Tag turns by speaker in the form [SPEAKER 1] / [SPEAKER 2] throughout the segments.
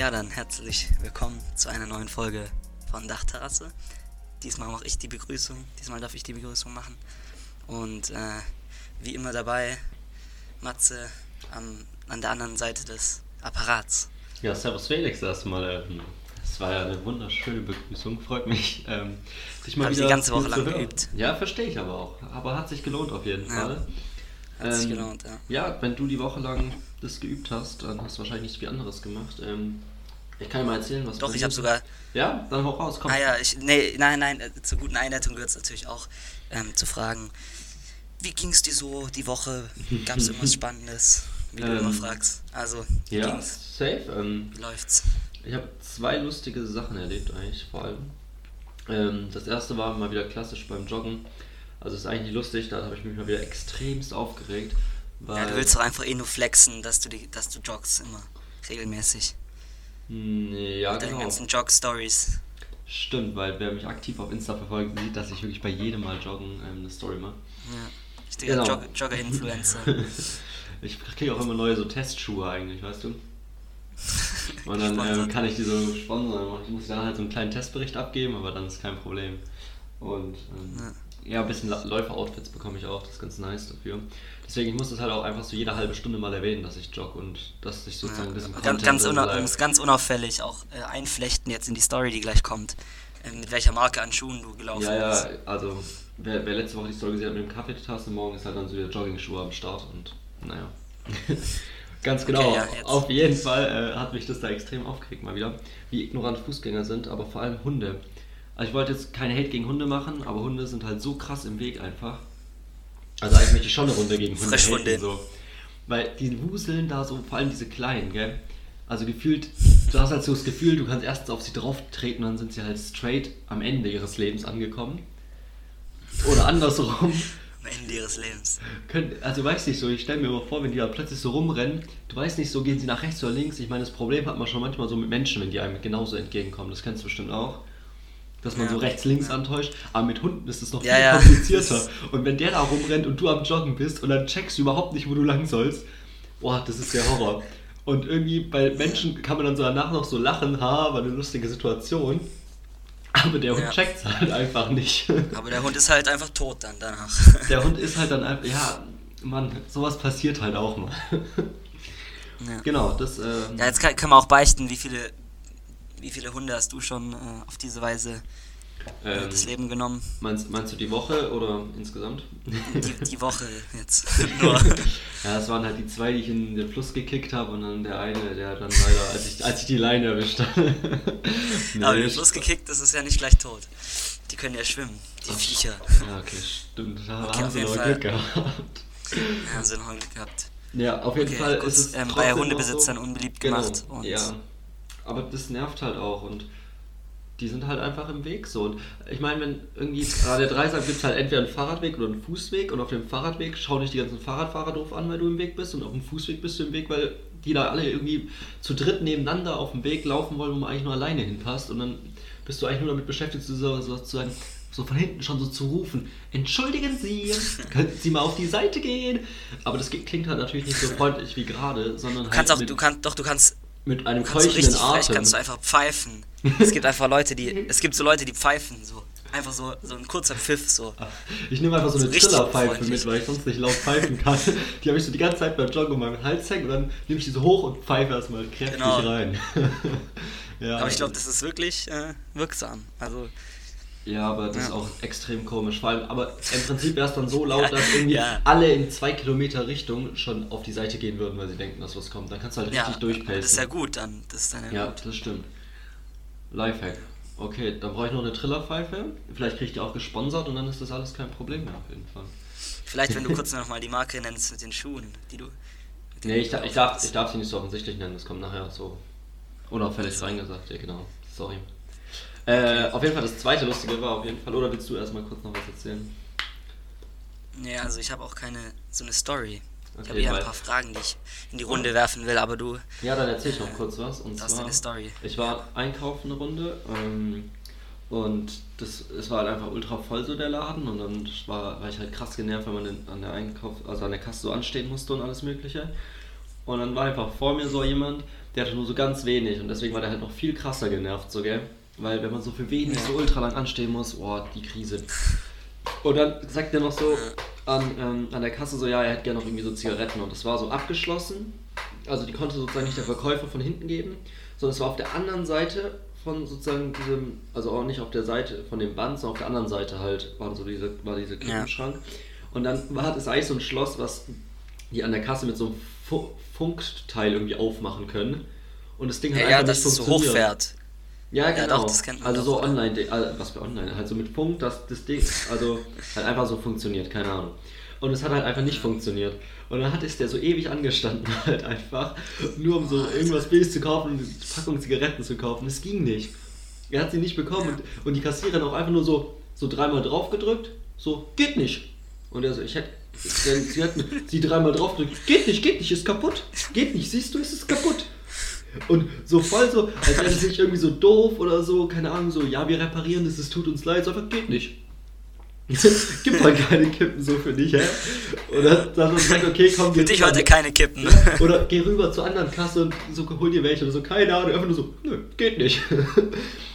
[SPEAKER 1] Ja, dann herzlich willkommen zu einer neuen Folge von Dachterrasse. Diesmal mache ich die Begrüßung, diesmal darf ich die Begrüßung machen. Und äh, wie immer dabei, Matze am, an der anderen Seite des Apparats.
[SPEAKER 2] Ja, Servus Felix erstmal. Ähm, es war ja eine wunderschöne Begrüßung, freut mich. Ähm,
[SPEAKER 1] dich mal Hab wieder die ganze Woche lang geübt.
[SPEAKER 2] Ja, verstehe ich aber auch. Aber hat sich gelohnt auf jeden ja, Fall.
[SPEAKER 1] Hat ähm, sich gelohnt, ja.
[SPEAKER 2] Ja, wenn du die Woche lang das geübt hast, dann hast du wahrscheinlich nichts wie anderes gemacht. Ähm, ich kann dir mal erzählen, was
[SPEAKER 1] Doch, ich habe sogar.
[SPEAKER 2] Ja, dann hau raus, komm.
[SPEAKER 1] Ah ja, ich, nee, nein, nein, äh, zur guten Einleitung gehört es natürlich auch ähm, zu fragen, wie ging es dir so die Woche? Gab es irgendwas Spannendes? Wie du ähm, immer fragst. Also,
[SPEAKER 2] wie ja, ging's? safe. Ähm,
[SPEAKER 1] wie läuft's?
[SPEAKER 2] Ich habe zwei lustige Sachen erlebt, eigentlich vor allem. Ähm, das erste war mal wieder klassisch beim Joggen. Also, ist eigentlich lustig, da habe ich mich mal wieder extremst aufgeregt.
[SPEAKER 1] ja, du willst doch einfach eh nur flexen, dass du, die, dass du joggst immer. Regelmäßig.
[SPEAKER 2] Ja,
[SPEAKER 1] Mit
[SPEAKER 2] genau.
[SPEAKER 1] deinen ganzen Jog-Stories.
[SPEAKER 2] Stimmt, weil wer mich aktiv auf Insta verfolgt, sieht, dass ich wirklich bei jedem Mal joggen ähm, eine Story mache.
[SPEAKER 1] Ja, ich bin genau. Jog Jogger-Influencer.
[SPEAKER 2] ich kriege auch immer neue so Testschuhe eigentlich, weißt du? Und dann ähm, kann ich die so sponsern. Ich muss dann halt so einen kleinen Testbericht abgeben, aber dann ist kein Problem. Und ähm, ja. Ja, ein bisschen Läufer-Outfits bekomme ich auch, das ist ganz nice dafür. Deswegen, ich muss das halt auch einfach so jede halbe Stunde mal erwähnen, dass ich jogge und dass ich sozusagen ja, ein bisschen
[SPEAKER 1] Content ganz, ganz, ganz unauffällig auch äh, einflechten jetzt in die Story, die gleich kommt, äh, mit welcher Marke an Schuhen du gelaufen
[SPEAKER 2] ja, bist. Ja, also wer, wer, letzte Woche die Story gesehen hat mit dem Kaffeetasse, morgen ist halt dann so wieder Jogging-Schuhe am Start und naja. Ganz genau. Okay, ja, Auf jeden Fall äh, hat mich das da extrem aufgeregt mal wieder, wie ignorant Fußgänger sind, aber vor allem Hunde. Also ich wollte jetzt keine Hate gegen Hunde machen, aber Hunde sind halt so krass im Weg einfach. Also eigentlich möchte ich schon eine Runde gegen Hunde haten, so. Weil die wuseln da so, vor allem diese kleinen, gell? Also gefühlt, du hast halt so das Gefühl, du kannst erstens auf sie drauf treten, dann sind sie halt straight am Ende ihres Lebens angekommen. Oder andersrum.
[SPEAKER 1] Am Ende ihres Lebens.
[SPEAKER 2] also weißt nicht so, ich stelle mir immer vor, wenn die da plötzlich so rumrennen, du weißt nicht so, gehen sie nach rechts oder links. Ich meine, das Problem hat man schon manchmal so mit Menschen, wenn die einem genauso entgegenkommen. Das kennst du bestimmt auch dass man ja. so rechts-links ja. antäuscht. Aber mit Hunden ist es noch viel ja, komplizierter. Und wenn der da rumrennt und du am Joggen bist und dann checkst du überhaupt nicht, wo du lang sollst, boah, das ist der Horror. Und irgendwie bei Menschen kann man dann so danach noch so lachen, ha, war eine lustige Situation. Aber der Hund ja. checkt es halt einfach nicht.
[SPEAKER 1] Aber der Hund ist halt einfach tot dann danach.
[SPEAKER 2] Der Hund ist halt dann einfach, ja, Mann, sowas passiert halt auch mal. Ja. Genau, das. Ähm,
[SPEAKER 1] ja, jetzt kann, kann man auch beichten, wie viele wie viele Hunde hast du schon äh, auf diese Weise äh, ähm, das Leben genommen?
[SPEAKER 2] Meinst, meinst du die Woche oder insgesamt?
[SPEAKER 1] Die, die Woche jetzt.
[SPEAKER 2] Ja, das waren halt die zwei, die ich in den Fluss gekickt habe und dann der eine, der dann leider, als ich, als ich die Leine erwischt habe.
[SPEAKER 1] nee, Aber in den Fluss gekickt, das ist ja nicht gleich tot. Die können ja schwimmen, die Ach, Viecher.
[SPEAKER 2] Ja, okay, stimmt. Da okay, haben sie noch Glück gehabt.
[SPEAKER 1] Ja, haben sie noch Glück gehabt.
[SPEAKER 2] Ja, auf jeden
[SPEAKER 1] okay,
[SPEAKER 2] Fall
[SPEAKER 1] gut, ist es ähm, bei Hundebesitzern so, unbeliebt
[SPEAKER 2] genau,
[SPEAKER 1] gemacht.
[SPEAKER 2] Und ja, aber das nervt halt auch und die sind halt einfach im Weg so. Und ich meine, wenn irgendwie, gerade der Dreisack gibt es halt entweder einen Fahrradweg oder einen Fußweg und auf dem Fahrradweg schau dich die ganzen Fahrradfahrer doof an, weil du im Weg bist und auf dem Fußweg bist du im Weg, weil die da alle irgendwie zu dritt nebeneinander auf dem Weg laufen wollen, wo man eigentlich nur alleine hinpasst und dann bist du eigentlich nur damit beschäftigt, so, so, sozusagen so von hinten schon so zu rufen, entschuldigen Sie, könnten Sie mal auf die Seite gehen? Aber das klingt halt natürlich nicht so freundlich wie gerade, sondern
[SPEAKER 1] du kannst
[SPEAKER 2] halt
[SPEAKER 1] auch, du kannst, doch, du kannst
[SPEAKER 2] mit einem
[SPEAKER 1] kannst
[SPEAKER 2] keuchenden
[SPEAKER 1] so Atem. kannst du einfach pfeifen. es gibt einfach Leute, die, es gibt so Leute, die pfeifen so. Einfach so, so ein kurzer Pfiff so.
[SPEAKER 2] Ich nehme einfach so, so eine Trillerpfeife mit, weil ich sonst nicht laut pfeifen kann. Die habe ich so die ganze Zeit beim Joggen um meinen Hals hängen und dann nehme ich die so hoch und pfeife erstmal kräftig genau. rein.
[SPEAKER 1] ja, Aber ich glaube, das ist wirklich äh, wirksam. Also
[SPEAKER 2] ja, aber das ja. ist auch extrem komisch. Vor allem, aber im Prinzip wäre es dann so laut, dass irgendwie ja. alle in zwei Kilometer Richtung schon auf die Seite gehen würden, weil sie denken, dass was kommt. Dann kannst du halt richtig ja, durchpacen.
[SPEAKER 1] Das ist ja gut dann. Das ist dann
[SPEAKER 2] ja, gut. das stimmt. Lifehack. Okay, dann brauche ich noch eine Trillerpfeife. Vielleicht kriege ich die auch gesponsert und dann ist das alles kein Problem mehr auf jeden Fall.
[SPEAKER 1] Vielleicht, wenn du kurz nochmal die Marke nennst mit den Schuhen, die du.
[SPEAKER 2] Nee, ich, ich, darf, ich darf sie nicht so offensichtlich nennen, das kommt nachher so unauffällig reingesagt, ja genau. Sorry. Äh, auf jeden Fall das zweite Lustige war auf jeden Fall, oder willst du erstmal kurz noch was erzählen?
[SPEAKER 1] Nee, also ich habe auch keine so eine Story. Okay, ich habe eher ein paar Fragen, die ich in die Runde werfen will, aber du.
[SPEAKER 2] Ja, dann erzähl ich noch kurz was. Und
[SPEAKER 1] das zwar, ist eine Story.
[SPEAKER 2] Ich war einkaufen eine Runde ähm, und das, es war halt einfach ultra voll so der Laden und dann war, war ich halt krass genervt, wenn man den, an der Einkauf, also an der Kasse so anstehen musste und alles mögliche. Und dann war einfach vor mir so jemand, der hatte nur so ganz wenig und deswegen war der halt noch viel krasser genervt, so, gell? Weil wenn man so für wenig ja. so ultra lang anstehen muss, boah, die Krise. Und dann sagt er noch so an, ähm, an der Kasse so, ja, er hätte gerne noch irgendwie so Zigaretten und das war so abgeschlossen. Also die konnte sozusagen nicht der Verkäufer von hinten geben, sondern es war auf der anderen Seite von sozusagen diesem, also auch nicht auf der Seite von dem Band, sondern auf der anderen Seite halt war so diese, war dieser Kippenschrank. Ja. Und dann war es eigentlich so ein Schloss, was die an der Kasse mit so einem Fu Funkteil irgendwie aufmachen können. Und das Ding hat ja, einfach ja, nicht funktioniert. Es so hochfährt. Ja, genau. Ja, doch, das kennt man also so online, also was für online, halt so mit Funk, dass das Ding, also halt einfach so funktioniert, keine Ahnung. Und es hat halt einfach nicht funktioniert. Und dann hat es der so ewig angestanden halt einfach, nur um so irgendwas Billiges zu kaufen und eine Packung Zigaretten zu kaufen. Es ging nicht. Er hat sie nicht bekommen und, und die Kassiererin auch einfach nur so, so dreimal drauf gedrückt, so, geht nicht. Und er so, ich hätte, sie hat sie dreimal drauf gedrückt, geht nicht, geht nicht, ist kaputt, geht nicht, siehst du, es ist kaputt. Und so voll so, als wäre das nicht irgendwie so doof oder so, keine Ahnung, so, ja, wir reparieren das, es tut uns leid, so einfach geht nicht. Gibt halt keine Kippen so für dich, hä? Oder dann sagt, okay, komm,
[SPEAKER 1] Für dich heute keine Kippen.
[SPEAKER 2] Oder geh rüber zur anderen Kasse und so, hol dir welche oder so, keine Ahnung, einfach nur so, nö, geht nicht.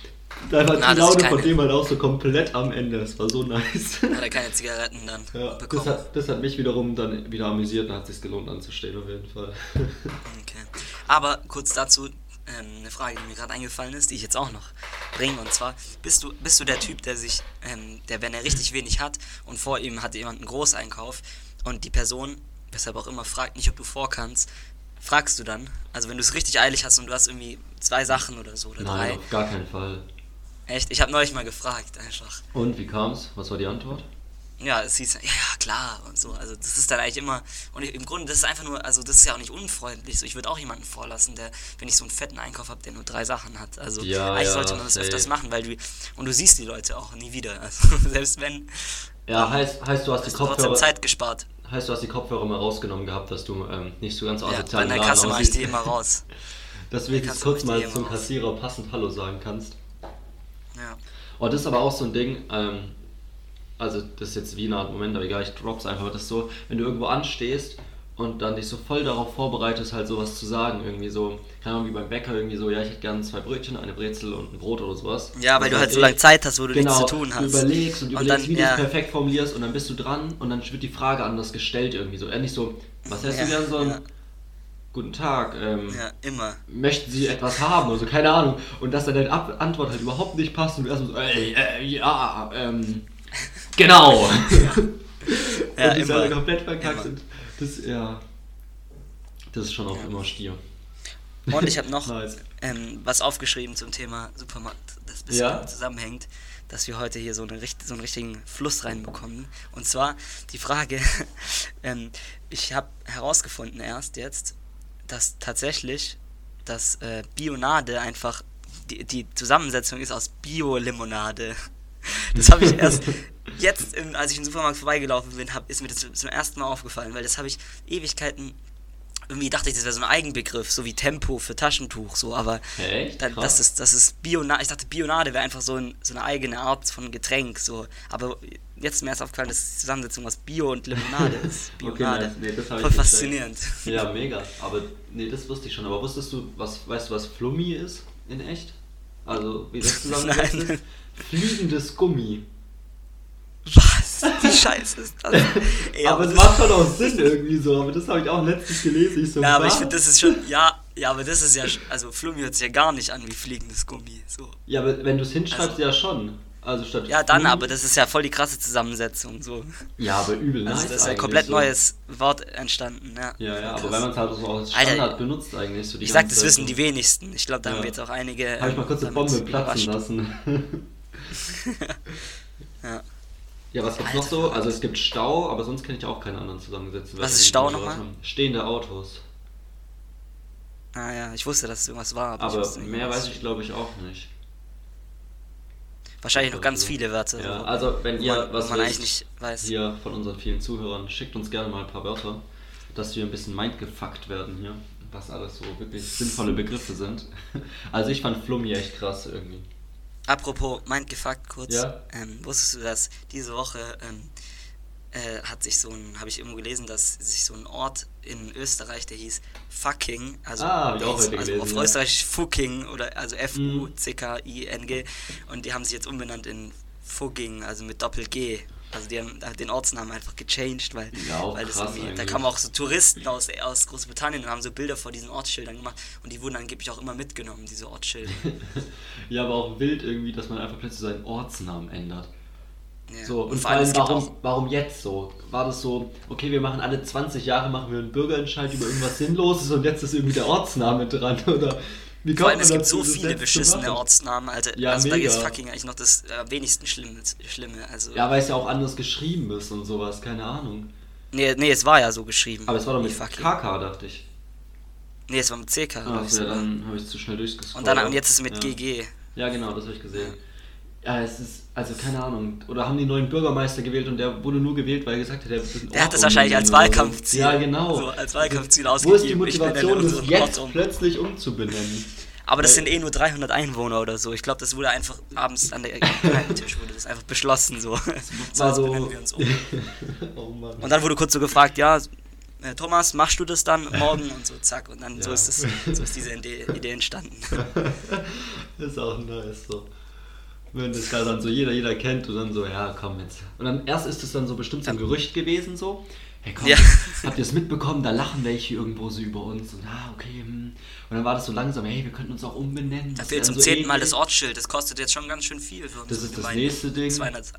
[SPEAKER 2] Da war Na, die Laune von dem halt auch so komplett am Ende. Das war so nice.
[SPEAKER 1] Hat er keine Zigaretten dann
[SPEAKER 2] ja, bekommen. Das hat, das hat mich wiederum dann wieder amüsiert und hat sich gelohnt anzustehen auf jeden Fall.
[SPEAKER 1] Okay. Aber kurz dazu, ähm, eine Frage, die mir gerade eingefallen ist, die ich jetzt auch noch bringe. Und zwar, bist du, bist du der Typ, der sich, ähm, der, wenn er richtig wenig hat und vor ihm hat jemand einen Großeinkauf und die Person, weshalb auch immer, fragt nicht, ob du vorkannst, fragst du dann? Also wenn du es richtig eilig hast und du hast irgendwie zwei Sachen oder so oder
[SPEAKER 2] Nein, drei. auf gar keinen Fall.
[SPEAKER 1] Echt? Ich habe neulich mal gefragt einfach.
[SPEAKER 2] Und wie kam's? Was war die Antwort?
[SPEAKER 1] Ja, es hieß, ja, ja, klar und so. Also das ist dann eigentlich immer, und im Grunde, das ist einfach nur, also das ist ja auch nicht unfreundlich. So, ich würde auch jemanden vorlassen, der, wenn ich so einen fetten Einkauf habe, der nur drei Sachen hat. Also ja, eigentlich ja, sollte man das safe. öfters machen, weil du, und du siehst die Leute auch nie wieder. Also selbst wenn.
[SPEAKER 2] Ja, heißt, heißt du hast die Kopfhörer.
[SPEAKER 1] Zeit gespart.
[SPEAKER 2] Heißt du hast die Kopfhörer mal rausgenommen gehabt, dass du ähm, nicht so ganz asozial
[SPEAKER 1] ja, bei der Kasse mache ich die immer raus.
[SPEAKER 2] dass du jetzt kurz mal zum Kassierer passend Hallo sagen kannst. Ja. Oh, das ist aber auch so ein Ding, ähm, also das ist jetzt wie eine Art Moment, aber egal, ich drop's einfach, das ist so, wenn du irgendwo anstehst und dann dich so voll darauf vorbereitest, halt sowas zu sagen, irgendwie so, keine Ahnung, wie beim Bäcker irgendwie so, ja, ich hätte gerne zwei Brötchen, eine Brezel und ein Brot oder sowas.
[SPEAKER 1] Ja, weil du halt so lange Zeit hast, wo du genau, nichts zu tun hast.
[SPEAKER 2] du überlegst und, und überlegst, dann, wie ja. du es perfekt formulierst und dann bist du dran und dann wird die Frage anders gestellt irgendwie so, eher so, was hättest ja, du gern so ein... Ja. Guten Tag. Ähm,
[SPEAKER 1] ja, immer.
[SPEAKER 2] Möchten Sie etwas haben? Also keine Ahnung. Und dass dann deine Antwort halt überhaupt nicht passt und du erstmal so, ey, äh, ja, ähm, Genau! ja, und die immer. komplett verkackt sind. Das, ja. Das ist schon auch ja. immer Stier.
[SPEAKER 1] Und ich habe noch nice. ähm, was aufgeschrieben zum Thema Supermarkt, das ein bisschen ja? zusammenhängt, dass wir heute hier so, eine, so einen richtigen Fluss reinbekommen. Und zwar die Frage, ähm, ich habe herausgefunden erst jetzt, dass tatsächlich das äh, Bionade einfach, die, die Zusammensetzung ist aus Bio-Limonade. Das habe ich erst jetzt, im, als ich im Supermarkt vorbeigelaufen bin, hab, ist mir das zum ersten Mal aufgefallen, weil das habe ich Ewigkeiten irgendwie dachte ich, das wäre so ein Eigenbegriff, so wie Tempo für Taschentuch, so, aber
[SPEAKER 2] Echt?
[SPEAKER 1] Da, das ist, das ist Bionade, ich dachte Bionade wäre einfach so, ein, so eine eigene Art von Getränk, so, aber jetzt ist mir erst aufgefallen, dass die Zusammensetzung aus Bio und Limonade ist. Bionade. okay, nice. nee, Voll faszinierend.
[SPEAKER 2] Ja, mega, aber nee, das wusste ich schon, aber wusstest du, was, weißt du, was Flummi ist in echt? Also, wie das zusammengesetzt ist? Fliegendes Gummi.
[SPEAKER 1] Was? Die Scheiße ist das?
[SPEAKER 2] Ey, aber es macht schon auch Sinn irgendwie so, aber das habe ich auch letztens gelesen. Ich so,
[SPEAKER 1] ja, aber ich finde, das ist schon, ja, ja, aber das ist ja, also Flummi hört sich ja gar nicht an wie fliegendes Gummi. So.
[SPEAKER 2] Ja, aber wenn du es hinschreibst, also, ja schon. Also statt
[SPEAKER 1] ja, dann, aber das ist ja voll die krasse Zusammensetzung. So.
[SPEAKER 2] Ja, aber übel
[SPEAKER 1] Also, das ist ein komplett so. neues Wort entstanden. Ja,
[SPEAKER 2] ja, ja aber wenn man es halt so als Standard Alter, benutzt, eigentlich. So
[SPEAKER 1] ich sag, das Zeit wissen so. die wenigsten. Ich glaube, da ja. haben wir jetzt auch einige.
[SPEAKER 2] Habe ich mal kurz eine Bombe platzen lassen.
[SPEAKER 1] ja.
[SPEAKER 2] Ja, was gibt's Alter, noch so? Also es gibt Stau, aber sonst kenne ich auch keine anderen zusammengesetzten.
[SPEAKER 1] Was ist Stau nochmal?
[SPEAKER 2] Stehende Autos.
[SPEAKER 1] Ah ja, ich wusste, dass es irgendwas war.
[SPEAKER 2] Aber, aber mehr weiß ich glaube ich auch nicht.
[SPEAKER 1] Wahrscheinlich noch ganz viele Wörter.
[SPEAKER 2] Ja, so, also wenn ihr
[SPEAKER 1] man,
[SPEAKER 2] was
[SPEAKER 1] man eigentlich nicht weiß.
[SPEAKER 2] hier von unseren vielen Zuhörern, schickt uns gerne mal ein paar Wörter, dass wir ein bisschen mindgefuckt werden hier, was alles so wirklich sinnvolle Begriffe sind. Also ich fand Flummi echt krass irgendwie.
[SPEAKER 1] Apropos, meint gefuckt kurz. Ja? Ähm, wusstest du, dass diese Woche ähm, äh, hat sich so ein, habe ich irgendwo gelesen, dass sich so ein Ort in Österreich, der hieß Fucking, also,
[SPEAKER 2] ah,
[SPEAKER 1] hieß, also gelesen, auf ja. Österreich Fucking oder also F-U-C-K-I-N-G und die haben sich jetzt umbenannt in Fugging, also mit Doppel-G. Also die haben den Ortsnamen einfach gechanged, weil,
[SPEAKER 2] ja,
[SPEAKER 1] weil das irgendwie, da kamen auch so Touristen aus, aus Großbritannien und haben so Bilder vor diesen Ortsschildern gemacht und die wurden angeblich auch immer mitgenommen, diese Ortsschilder.
[SPEAKER 2] ja, aber auch wild irgendwie, dass man einfach plötzlich seinen Ortsnamen ändert.
[SPEAKER 1] Ja.
[SPEAKER 2] So, und, und vor allem, warum, warum jetzt so? War das so, okay, wir machen alle 20 Jahre machen wir einen Bürgerentscheid über irgendwas Sinnloses und jetzt ist irgendwie der Ortsname dran, oder?
[SPEAKER 1] Wie Vor allem, es gibt so viele beschissene Ortsnamen, Alter. Ja, also mega. da ist fucking eigentlich noch das äh, wenigsten Schlimme, Schlimme. Also,
[SPEAKER 2] ja, weil es ja auch anders geschrieben ist und sowas, keine Ahnung.
[SPEAKER 1] Nee, nee, es war ja so geschrieben.
[SPEAKER 2] Aber es war doch mit fucking. KK, dachte ich.
[SPEAKER 1] Nee, es war mit CK.
[SPEAKER 2] Ach, ja, dann habe ich zu schnell durchgescrollt.
[SPEAKER 1] Und, dann, und jetzt ist es mit ja. GG.
[SPEAKER 2] Ja, genau, das habe ich gesehen. Ja, es ist, also keine Ahnung. Oder haben die neuen Bürgermeister gewählt und der wurde nur gewählt, weil er gesagt hat,
[SPEAKER 1] der wird Der hat das wahrscheinlich als Wahlkampfziel.
[SPEAKER 2] Ja, genau.
[SPEAKER 1] So als Wahlkampfziel ausgegeben. Wo ist
[SPEAKER 2] die Motivation, das jetzt um. plötzlich umzubenennen?
[SPEAKER 1] Aber das sind eh nur 300 Einwohner oder so. Ich glaube, das wurde einfach abends an der Tisch wurde das einfach beschlossen so.
[SPEAKER 2] so, war so wir uns um.
[SPEAKER 1] oh Mann. Und dann wurde kurz so gefragt, ja, äh, Thomas, machst du das dann morgen und so zack und dann ja. so ist es, so ist diese Idee, Idee entstanden.
[SPEAKER 2] ist auch nice so wenn das gerade dann so jeder, jeder kennt und dann so, ja, komm jetzt. Und dann erst ist es dann so bestimmt so ein Gerücht gewesen, so, hey komm, ja. habt ihr es mitbekommen, da lachen welche irgendwo so über uns und ah, okay, hm. Und dann war das so langsam, hey, wir könnten uns auch umbenennen.
[SPEAKER 1] Da fehlt zum so zehnten Mal das Ortsschild, das kostet jetzt schon ganz schön viel für
[SPEAKER 2] uns. Das ist das nächste Ding. 200,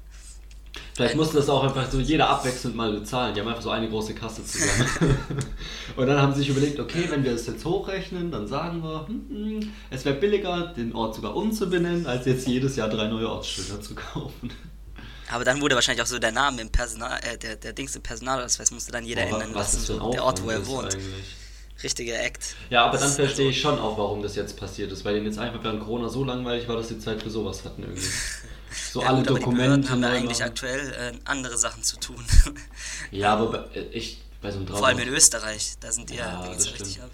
[SPEAKER 2] Vielleicht musste das auch einfach so jeder abwechselnd mal bezahlen. Die haben einfach so eine große Kasse zusammen. und dann haben sie sich überlegt, okay, wenn wir es jetzt hochrechnen, dann sagen wir, hm, hm, es wäre billiger, den Ort sogar umzubenennen, als jetzt jedes Jahr drei neue Ortsschilder zu kaufen.
[SPEAKER 1] Aber dann wurde wahrscheinlich auch so der Name im Personal, äh, der, der Dings im Personalausweis musste dann jeder ändern lassen, so der Ort, wo er wohnt. Eigentlich? Richtiger Act.
[SPEAKER 2] Ja, aber dann verstehe ich schon auch, warum das jetzt passiert ist, weil denen jetzt einfach während Corona so langweilig war, dass sie Zeit für sowas hatten irgendwie. So ja, alle gut, Dokumente.
[SPEAKER 1] haben da eigentlich aktuell äh, andere Sachen zu tun.
[SPEAKER 2] ja, aber bei, äh, ich, bei so einem
[SPEAKER 1] 300... Vor allem in Österreich, da sind die ja, ja da richtig ab.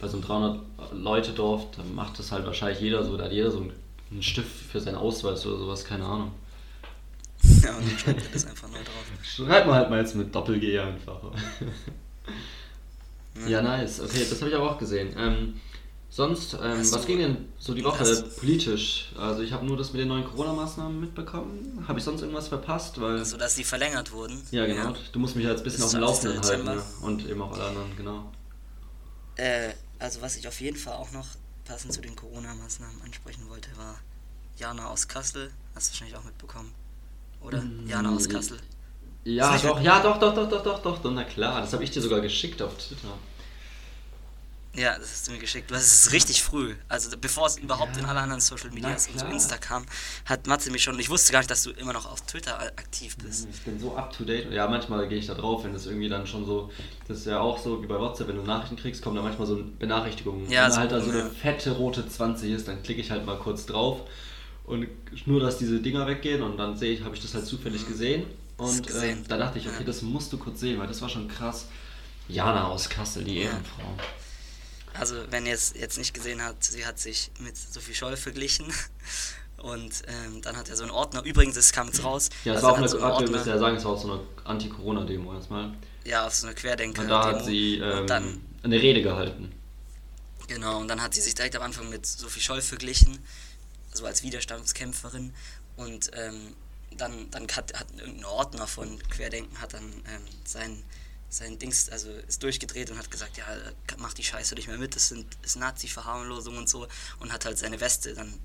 [SPEAKER 2] Bei so einem 300-Leute-Dorf, da macht das halt wahrscheinlich jeder so, da hat jeder so einen Stift für seinen Ausweis oder sowas, keine Ahnung.
[SPEAKER 1] Ja, und dann schreibt er das einfach neu drauf.
[SPEAKER 2] Schreibt man halt mal jetzt mit Doppel-G einfach. ja, nice. Okay, das habe ich aber auch gesehen. Ähm, Sonst, ähm, was ging denn so die Woche politisch? Also ich habe nur das mit den neuen Corona-Maßnahmen mitbekommen. Habe ich sonst irgendwas verpasst? Weil
[SPEAKER 1] also, dass die verlängert wurden.
[SPEAKER 2] Ja, genau. Ja. Du musst mich jetzt ein bisschen auf dem Laufenden halten. Ja. Und eben auch alle anderen, genau.
[SPEAKER 1] Äh, also was ich auf jeden Fall auch noch passend zu den Corona-Maßnahmen ansprechen wollte, war Jana aus Kassel. Hast du wahrscheinlich auch mitbekommen. Oder? Mm, Jana aus Kassel.
[SPEAKER 2] Ja, doch, ja, doch, doch, doch, doch, doch, doch, doch, na klar. Das habe ich dir sogar geschickt auf Twitter.
[SPEAKER 1] Ja, das hast du mir geschickt. Das ist richtig früh. Also bevor es überhaupt ja, in alle anderen Social Medias und so Insta kam, hat Matze mich schon. Ich wusste gar nicht, dass du immer noch auf Twitter aktiv bist.
[SPEAKER 2] Ich bin so up to date. Ja, manchmal gehe ich da drauf, wenn das irgendwie dann schon so. Das ist ja auch so wie bei WhatsApp, wenn du Nachrichten kriegst, kommen da manchmal so Benachrichtigungen. Ja, wenn so, halt da so eine fette rote 20 ist, dann klicke ich halt mal kurz drauf und nur, dass diese Dinger weggehen und dann sehe ich, habe ich das halt zufällig mhm. gesehen. Und äh, da dachte ich, okay, das musst du kurz sehen, weil das war schon krass. Jana aus Kassel, die Ehrenfrau.
[SPEAKER 1] Also, wenn ihr es jetzt nicht gesehen habt, sie hat sich mit Sophie Scholl verglichen. Und ähm, dann hat er so einen Ordner. Übrigens, es kam jetzt raus.
[SPEAKER 2] Ja, es also war auch eine, so Ordner, müsst ja sagen, es war auch so eine Anti-Corona-Demo erstmal.
[SPEAKER 1] Ja, auf so eine Querdenker.
[SPEAKER 2] Und da hat sie ähm, dann, eine Rede gehalten.
[SPEAKER 1] Genau, und dann hat sie sich direkt am Anfang mit Sophie Scholl verglichen, so als Widerstandskämpferin. Und ähm, dann, dann hat, hat irgendein Ordner von Querdenken hat dann ähm, sein sein Dings, also ist durchgedreht und hat gesagt, ja, mach die Scheiße nicht mehr mit, das sind ist Nazi-Verharmlosung und so und hat halt seine Weste dann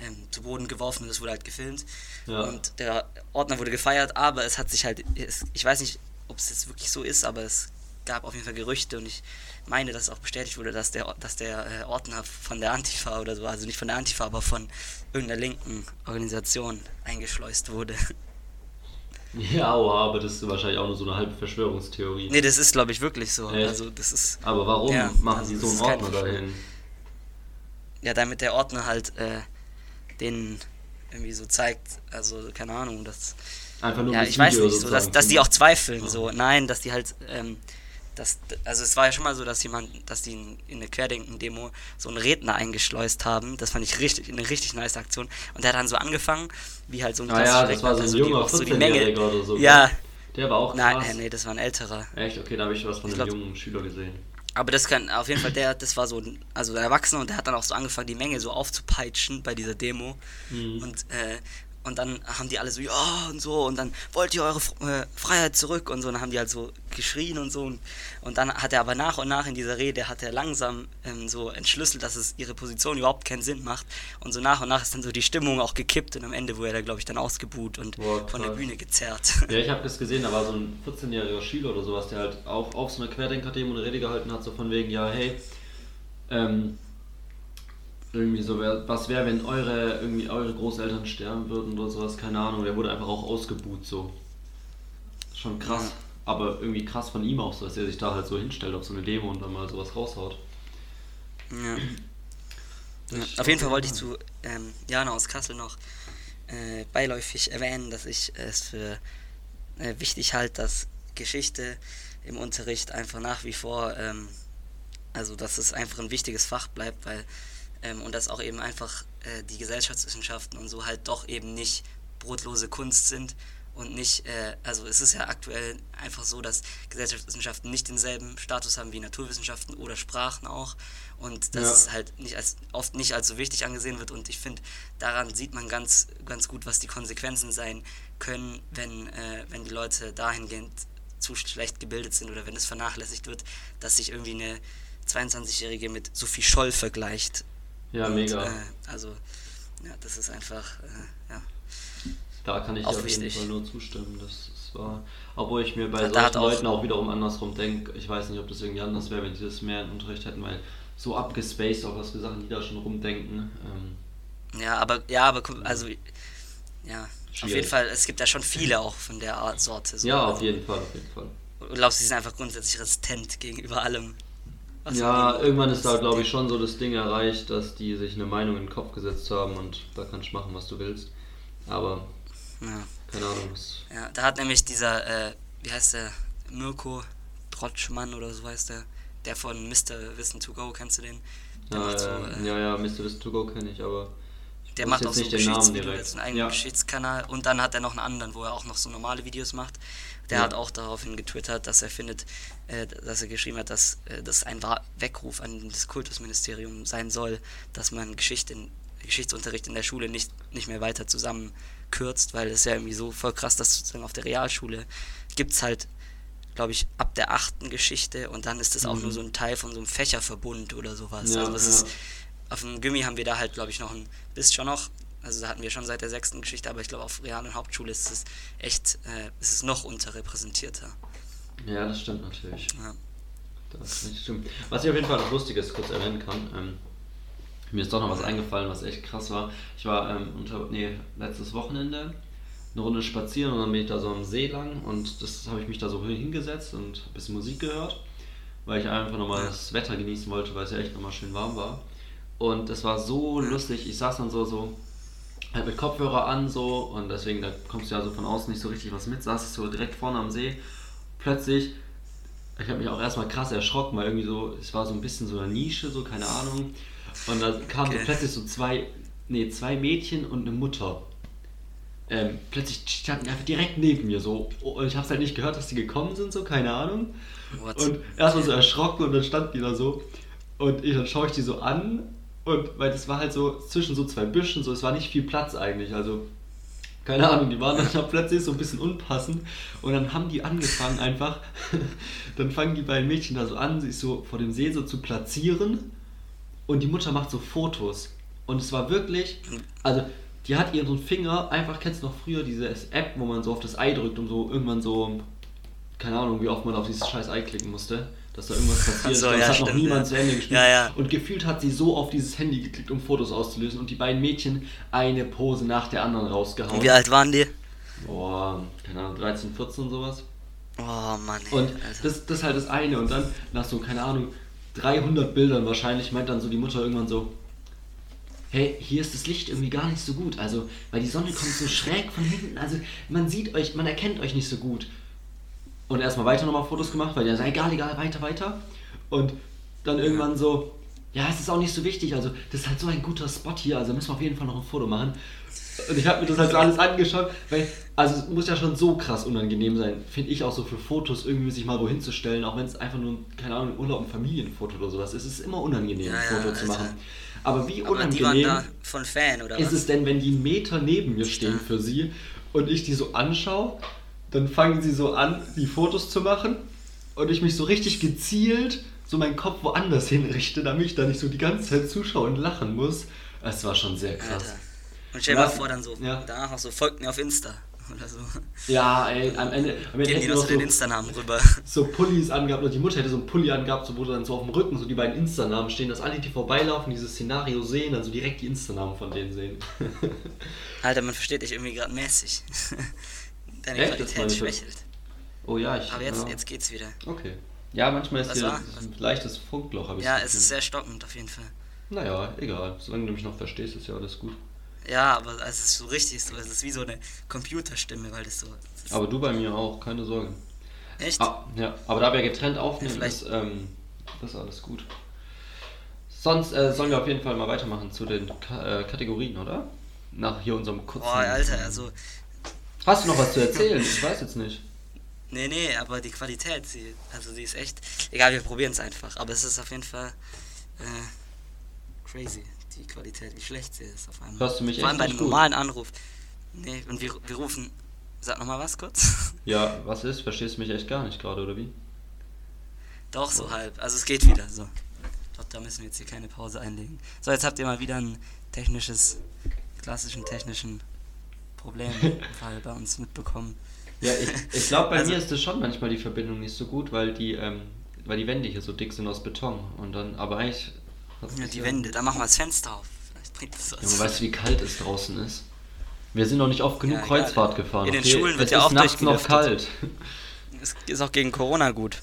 [SPEAKER 1] ähm, zu Boden geworfen und das wurde halt gefilmt. Ja. Und der Ordner wurde gefeiert, aber es hat sich halt, ich weiß nicht, ob es jetzt wirklich so ist, aber es gab auf jeden Fall Gerüchte und ich meine, dass es auch bestätigt wurde, dass der, dass der äh, Ordner von der Antifa oder so, also nicht von der Antifa, aber von irgendeiner linken Organisation eingeschleust wurde.
[SPEAKER 2] Ja, aber das ist wahrscheinlich auch nur so eine halbe Verschwörungstheorie.
[SPEAKER 1] Nee, das ist, glaube ich, wirklich so. Also, das ist,
[SPEAKER 2] aber warum ja, machen also sie so einen Ordner dahin?
[SPEAKER 1] Ja, damit der Ordner halt äh, den irgendwie so zeigt, also keine Ahnung, dass.
[SPEAKER 2] Einfach nur
[SPEAKER 1] Ja, ich weiß nicht, so, dass, dass die auch zweifeln, ja. so. Nein, dass die halt ähm, das, also es war ja schon mal so, dass jemand, dass die in, in eine Querdenken-Demo so einen Redner eingeschleust haben. Das fand ich richtig, eine richtig nice Aktion. Und der hat dann so angefangen, wie halt so ein
[SPEAKER 2] ah, ja, das war so ein so junger die, so die
[SPEAKER 1] Menge.
[SPEAKER 2] Oder so,
[SPEAKER 1] ja,
[SPEAKER 2] Der war auch
[SPEAKER 1] krass. Nein, äh, nee, das war ein älterer.
[SPEAKER 2] Echt? Okay, da habe ich was von ich einem glaub, jungen Schüler gesehen.
[SPEAKER 1] Aber das kann auf jeden Fall der, das war so, also der Erwachsene und der hat dann auch so angefangen, die Menge so aufzupeitschen bei dieser Demo. Mhm. Und äh, und dann haben die alle so, ja und so, und dann wollt ihr eure äh, Freiheit zurück und so, und dann haben die halt so geschrien und so. Und, und dann hat er aber nach und nach in dieser Rede, hat er langsam ähm, so entschlüsselt, dass es ihre Position überhaupt keinen Sinn macht. Und so nach und nach ist dann so die Stimmung auch gekippt und am Ende wurde er da, glaube ich, dann ausgebuht und Boah, von der Bühne gezerrt.
[SPEAKER 2] Ja, ich habe das gesehen, da war so ein 14-jähriger Schüler oder sowas, der halt auch auf so einer Querdenker-Demo eine Rede gehalten hat, so von wegen, ja, hey, ähm, irgendwie so, was wäre, wenn eure, irgendwie eure Großeltern sterben würden oder sowas, keine Ahnung. Der wurde einfach auch ausgebuht, so. Schon krass. Ja. Aber irgendwie krass von ihm auch so, dass er sich da halt so hinstellt auf so eine Demo und dann mal sowas raushaut.
[SPEAKER 1] Ja. ja auf jeden Fall wollte ich zu ähm, Jana aus Kassel noch äh, beiläufig erwähnen, dass ich es für äh, wichtig halte, dass Geschichte im Unterricht einfach nach wie vor, ähm, also dass es einfach ein wichtiges Fach bleibt, weil ähm, und dass auch eben einfach äh, die Gesellschaftswissenschaften und so halt doch eben nicht brotlose Kunst sind und nicht, äh, also es ist ja aktuell einfach so, dass Gesellschaftswissenschaften nicht denselben Status haben wie Naturwissenschaften oder Sprachen auch und dass ja. es halt nicht als, oft nicht als so wichtig angesehen wird und ich finde, daran sieht man ganz, ganz gut, was die Konsequenzen sein können, wenn, äh, wenn die Leute dahingehend zu schlecht gebildet sind oder wenn es vernachlässigt wird, dass sich irgendwie eine 22-Jährige mit Sophie Scholl vergleicht
[SPEAKER 2] ja, und, mega.
[SPEAKER 1] Äh, also, ja, das ist einfach, äh, ja.
[SPEAKER 2] Da kann ich auf jeden Fall nur zustimmen. Das, das war, obwohl ich mir bei ja, solchen Leuten auch wiederum andersrum denke, ich weiß nicht, ob das irgendwie anders wäre, wenn sie das mehr in Unterricht hätten, weil so abgespaced, auch was für Sachen die da schon rumdenken. Ähm,
[SPEAKER 1] ja, aber, ja, aber, also, ja, Schwierig. auf jeden Fall, es gibt ja schon viele auch von der Art Sorte.
[SPEAKER 2] So. Ja, auf jeden Fall, auf jeden Fall.
[SPEAKER 1] Du glaubst, sie sind einfach grundsätzlich resistent gegenüber allem.
[SPEAKER 2] Was ja, irgendwann ist da, glaube ich, schon so das Ding erreicht, dass die sich eine Meinung in den Kopf gesetzt haben und da kannst du machen, was du willst. Aber, ja. keine Ahnung.
[SPEAKER 1] Ja, da hat nämlich dieser, äh, wie heißt der, Mirko Trotschmann oder so heißt der, der von Mr. Wissen to Go, kennst du den?
[SPEAKER 2] Der ja, so, äh, ja, ja, Mr. Wissen to Go kenne ich, aber.
[SPEAKER 1] Der macht auch so Geschichtsvideos, einen eigenen ja. Geschichtskanal und dann hat er noch einen anderen, wo er auch noch so normale Videos macht. Der ja. hat auch daraufhin getwittert, dass er findet, äh, dass er geschrieben hat, dass äh, das ein Weckruf an das Kultusministerium sein soll, dass man Geschichte in, Geschichtsunterricht in der Schule nicht, nicht mehr weiter zusammenkürzt, weil es ja irgendwie so voll krass, dass sozusagen auf der Realschule gibt es halt, glaube ich, ab der achten Geschichte und dann ist das mhm. auch nur mhm. so ein Teil von so einem Fächerverbund oder sowas. Ja, also das ja. ist, auf dem Gimmi haben wir da halt, glaube ich, noch ein, bis schon noch also da hatten wir schon seit der sechsten Geschichte, aber ich glaube auf Real- und Hauptschule ist es echt, äh, ist es noch unterrepräsentierter.
[SPEAKER 2] Ja, das stimmt natürlich. Ja. Das stimmt. Was ich auf jeden Fall noch Lustiges kurz erwähnen kann, ähm, mir ist doch noch was eingefallen, was echt krass war. Ich war ähm, unter, nee, letztes Wochenende eine Runde spazieren und dann bin ich da so am See lang und das habe ich mich da so hingesetzt und ein bisschen Musik gehört, weil ich einfach nochmal das Wetter genießen wollte, weil es ja echt nochmal schön warm war. Und es war so lustig, ich saß dann so, so halt mit Kopfhörer an so und deswegen, da kommst du ja so von außen nicht so richtig was mit, saß so direkt vorne am See. Plötzlich, ich habe mich auch erstmal krass erschrocken, weil irgendwie so, es war so ein bisschen so eine Nische, so keine Ahnung. Und da kamen okay. so plötzlich so zwei, nee, zwei Mädchen und eine Mutter. Ähm, plötzlich standen einfach direkt neben mir so. Und ich habe es halt nicht gehört, dass die gekommen sind, so, keine Ahnung. What? Und erstmal so erschrocken und dann standen die da so. Und ich, dann schaue ich die so an und weil das war halt so zwischen so zwei Büschen, so es war nicht viel Platz eigentlich. Also, keine Ahnung, die waren dann plötzlich so ein bisschen unpassend. Und dann haben die angefangen einfach, dann fangen die beiden Mädchen da so an, sich so vor dem See so zu platzieren. Und die Mutter macht so Fotos. Und es war wirklich, also die hat ihren Finger, einfach kennst du noch früher diese App, wo man so auf das Ei drückt und so irgendwann so, keine Ahnung, wie oft man auf dieses scheiß Ei klicken musste dass da irgendwas passiert. So, das ja, hat stimmt, noch niemand ja. zu Ende gespielt.
[SPEAKER 1] Ja,
[SPEAKER 2] und gefühlt hat sie so auf dieses Handy geklickt, um Fotos auszulösen und die beiden Mädchen eine Pose nach der anderen rausgehauen.
[SPEAKER 1] Wie alt waren die?
[SPEAKER 2] Boah, keine Ahnung, 13, 14 sowas.
[SPEAKER 1] Oh Mann.
[SPEAKER 2] Ey, und das, das ist halt das eine. Und dann nach so, keine Ahnung, 300 Bildern wahrscheinlich meint dann so die Mutter irgendwann so, hey, hier ist das Licht irgendwie gar nicht so gut. Also, weil die Sonne kommt so schräg von hinten. Also, man sieht euch, man erkennt euch nicht so gut und erstmal weiter nochmal Fotos gemacht, weil der sagt, egal, egal, weiter, weiter. Und dann irgendwann so, ja, es ist auch nicht so wichtig. Also, das ist halt so ein guter Spot hier. Also, müssen wir auf jeden Fall noch ein Foto machen. Und ich habe mir das halt so alles angeschaut, weil, also es muss ja schon so krass unangenehm sein, finde ich auch so für Fotos irgendwie sich mal wohin zu stellen, auch wenn es einfach nur, keine Ahnung, ein Urlaub, ein Familienfoto oder sowas ist. Es ist immer unangenehm, ja, ein Foto ja, zu machen. Aber wie Aber unangenehm
[SPEAKER 1] von Fan, oder
[SPEAKER 2] ist was? es denn, wenn die Meter neben mir stehen für sie und ich die so anschaue, dann fangen sie so an, die Fotos zu machen und ich mich so richtig gezielt so meinen Kopf woanders hinrichte, damit ich da nicht so die ganze Zeit zuschaue und lachen muss. Es war schon sehr krass. Alter.
[SPEAKER 1] Und stell dir mal vor, dann so, ja. danach noch so, folgt mir auf Insta oder so.
[SPEAKER 2] Ja, ey, am Ende, am
[SPEAKER 1] Ende Gehen die noch so den Insta-Namen rüber.
[SPEAKER 2] So Pullis angehabt, und die Mutter hätte so einen Pulli angehabt, so, wo dann so auf dem Rücken so die beiden Insta-Namen stehen, dass alle, die vorbeilaufen, dieses Szenario sehen, dann so direkt die Insta-Namen von denen sehen.
[SPEAKER 1] Alter, man versteht dich irgendwie gerade mäßig. Deine Echt? Qualität schwächelt.
[SPEAKER 2] Oh ja, ich.
[SPEAKER 1] Aber jetzt, ja. jetzt geht's wieder.
[SPEAKER 2] Okay. Ja, manchmal ist hier ein leichtes Funkloch,
[SPEAKER 1] habe ich Ja, es ist sehr stockend auf jeden Fall.
[SPEAKER 2] Naja, egal. Solange du mich noch verstehst, ist ja alles gut.
[SPEAKER 1] Ja, aber es ist so richtig so. Es ist wie so eine Computerstimme, weil das so.
[SPEAKER 2] Das aber du bei mir auch, keine Sorge.
[SPEAKER 1] Echt?
[SPEAKER 2] Ah, ja, aber da wir getrennt aufnehmen, ja, ist, ähm, das ist alles gut. Sonst äh, sollen wir auf jeden Fall mal weitermachen zu den Ka äh, Kategorien, oder? Nach hier unserem kurzen.
[SPEAKER 1] Boah, Alter, also.
[SPEAKER 2] Hast du noch was zu erzählen? Ich weiß jetzt nicht.
[SPEAKER 1] Nee, nee, aber die Qualität, sie, also die ist echt. Egal, wir probieren es einfach. Aber es ist auf jeden Fall äh, crazy die Qualität, wie schlecht sie ist auf einmal.
[SPEAKER 2] Hörst du mich
[SPEAKER 1] Vor allem bei einem normalen Anruf. Nee, und wir, wir rufen. Sag nochmal was kurz.
[SPEAKER 2] Ja, was ist? Verstehst du mich echt gar nicht gerade, oder wie?
[SPEAKER 1] Doch, so oh. halb. Also es geht wieder, so. Doch, da müssen wir jetzt hier keine Pause einlegen. So, jetzt habt ihr mal wieder ein technisches, klassischen technischen Problemfall bei uns mitbekommen.
[SPEAKER 2] Ja, ich, ich glaube, bei also, mir ist das schon manchmal die Verbindung nicht so gut, weil die, ähm, weil die Wände hier so dick sind aus Beton. Und dann, aber eigentlich
[SPEAKER 1] ja, die Wände, da machen wir das Fenster auf. Vielleicht
[SPEAKER 2] bringt das was. Junge, weißt du, wie kalt es draußen ist? Wir sind noch nicht oft genug ja, Kreuzfahrt ja, gefahren.
[SPEAKER 1] In den okay? Schulen wird es ja auch nachts noch kalt. Es ist auch gegen Corona gut.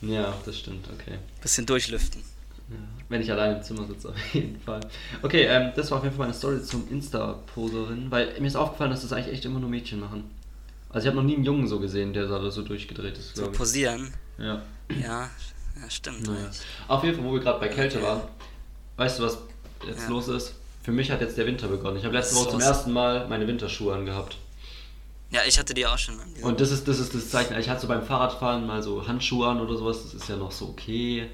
[SPEAKER 2] Ja, das stimmt, okay.
[SPEAKER 1] Bisschen durchlüften.
[SPEAKER 2] Ja, wenn ich allein im Zimmer sitze, auf jeden Fall. Okay, ähm, das war auf jeden Fall meine Story zum Insta-Poserin, weil mir ist aufgefallen, dass das eigentlich echt immer nur Mädchen machen. Also ich habe noch nie einen Jungen so gesehen, der da so durchgedreht ist.
[SPEAKER 1] So posieren?
[SPEAKER 2] Ja.
[SPEAKER 1] Ja, ja stimmt.
[SPEAKER 2] Naja. Auf jeden Fall, wo wir gerade bei Kälte waren, Weißt du, was jetzt ja. los ist? Für mich hat jetzt der Winter begonnen. Ich habe letzte Woche zum ersten Mal meine Winterschuhe angehabt.
[SPEAKER 1] Ja, ich hatte die auch schon.
[SPEAKER 2] Und das ist, das ist das Zeichen. Ich hatte so beim Fahrradfahren mal so Handschuhe an oder sowas. Das ist ja noch so okay.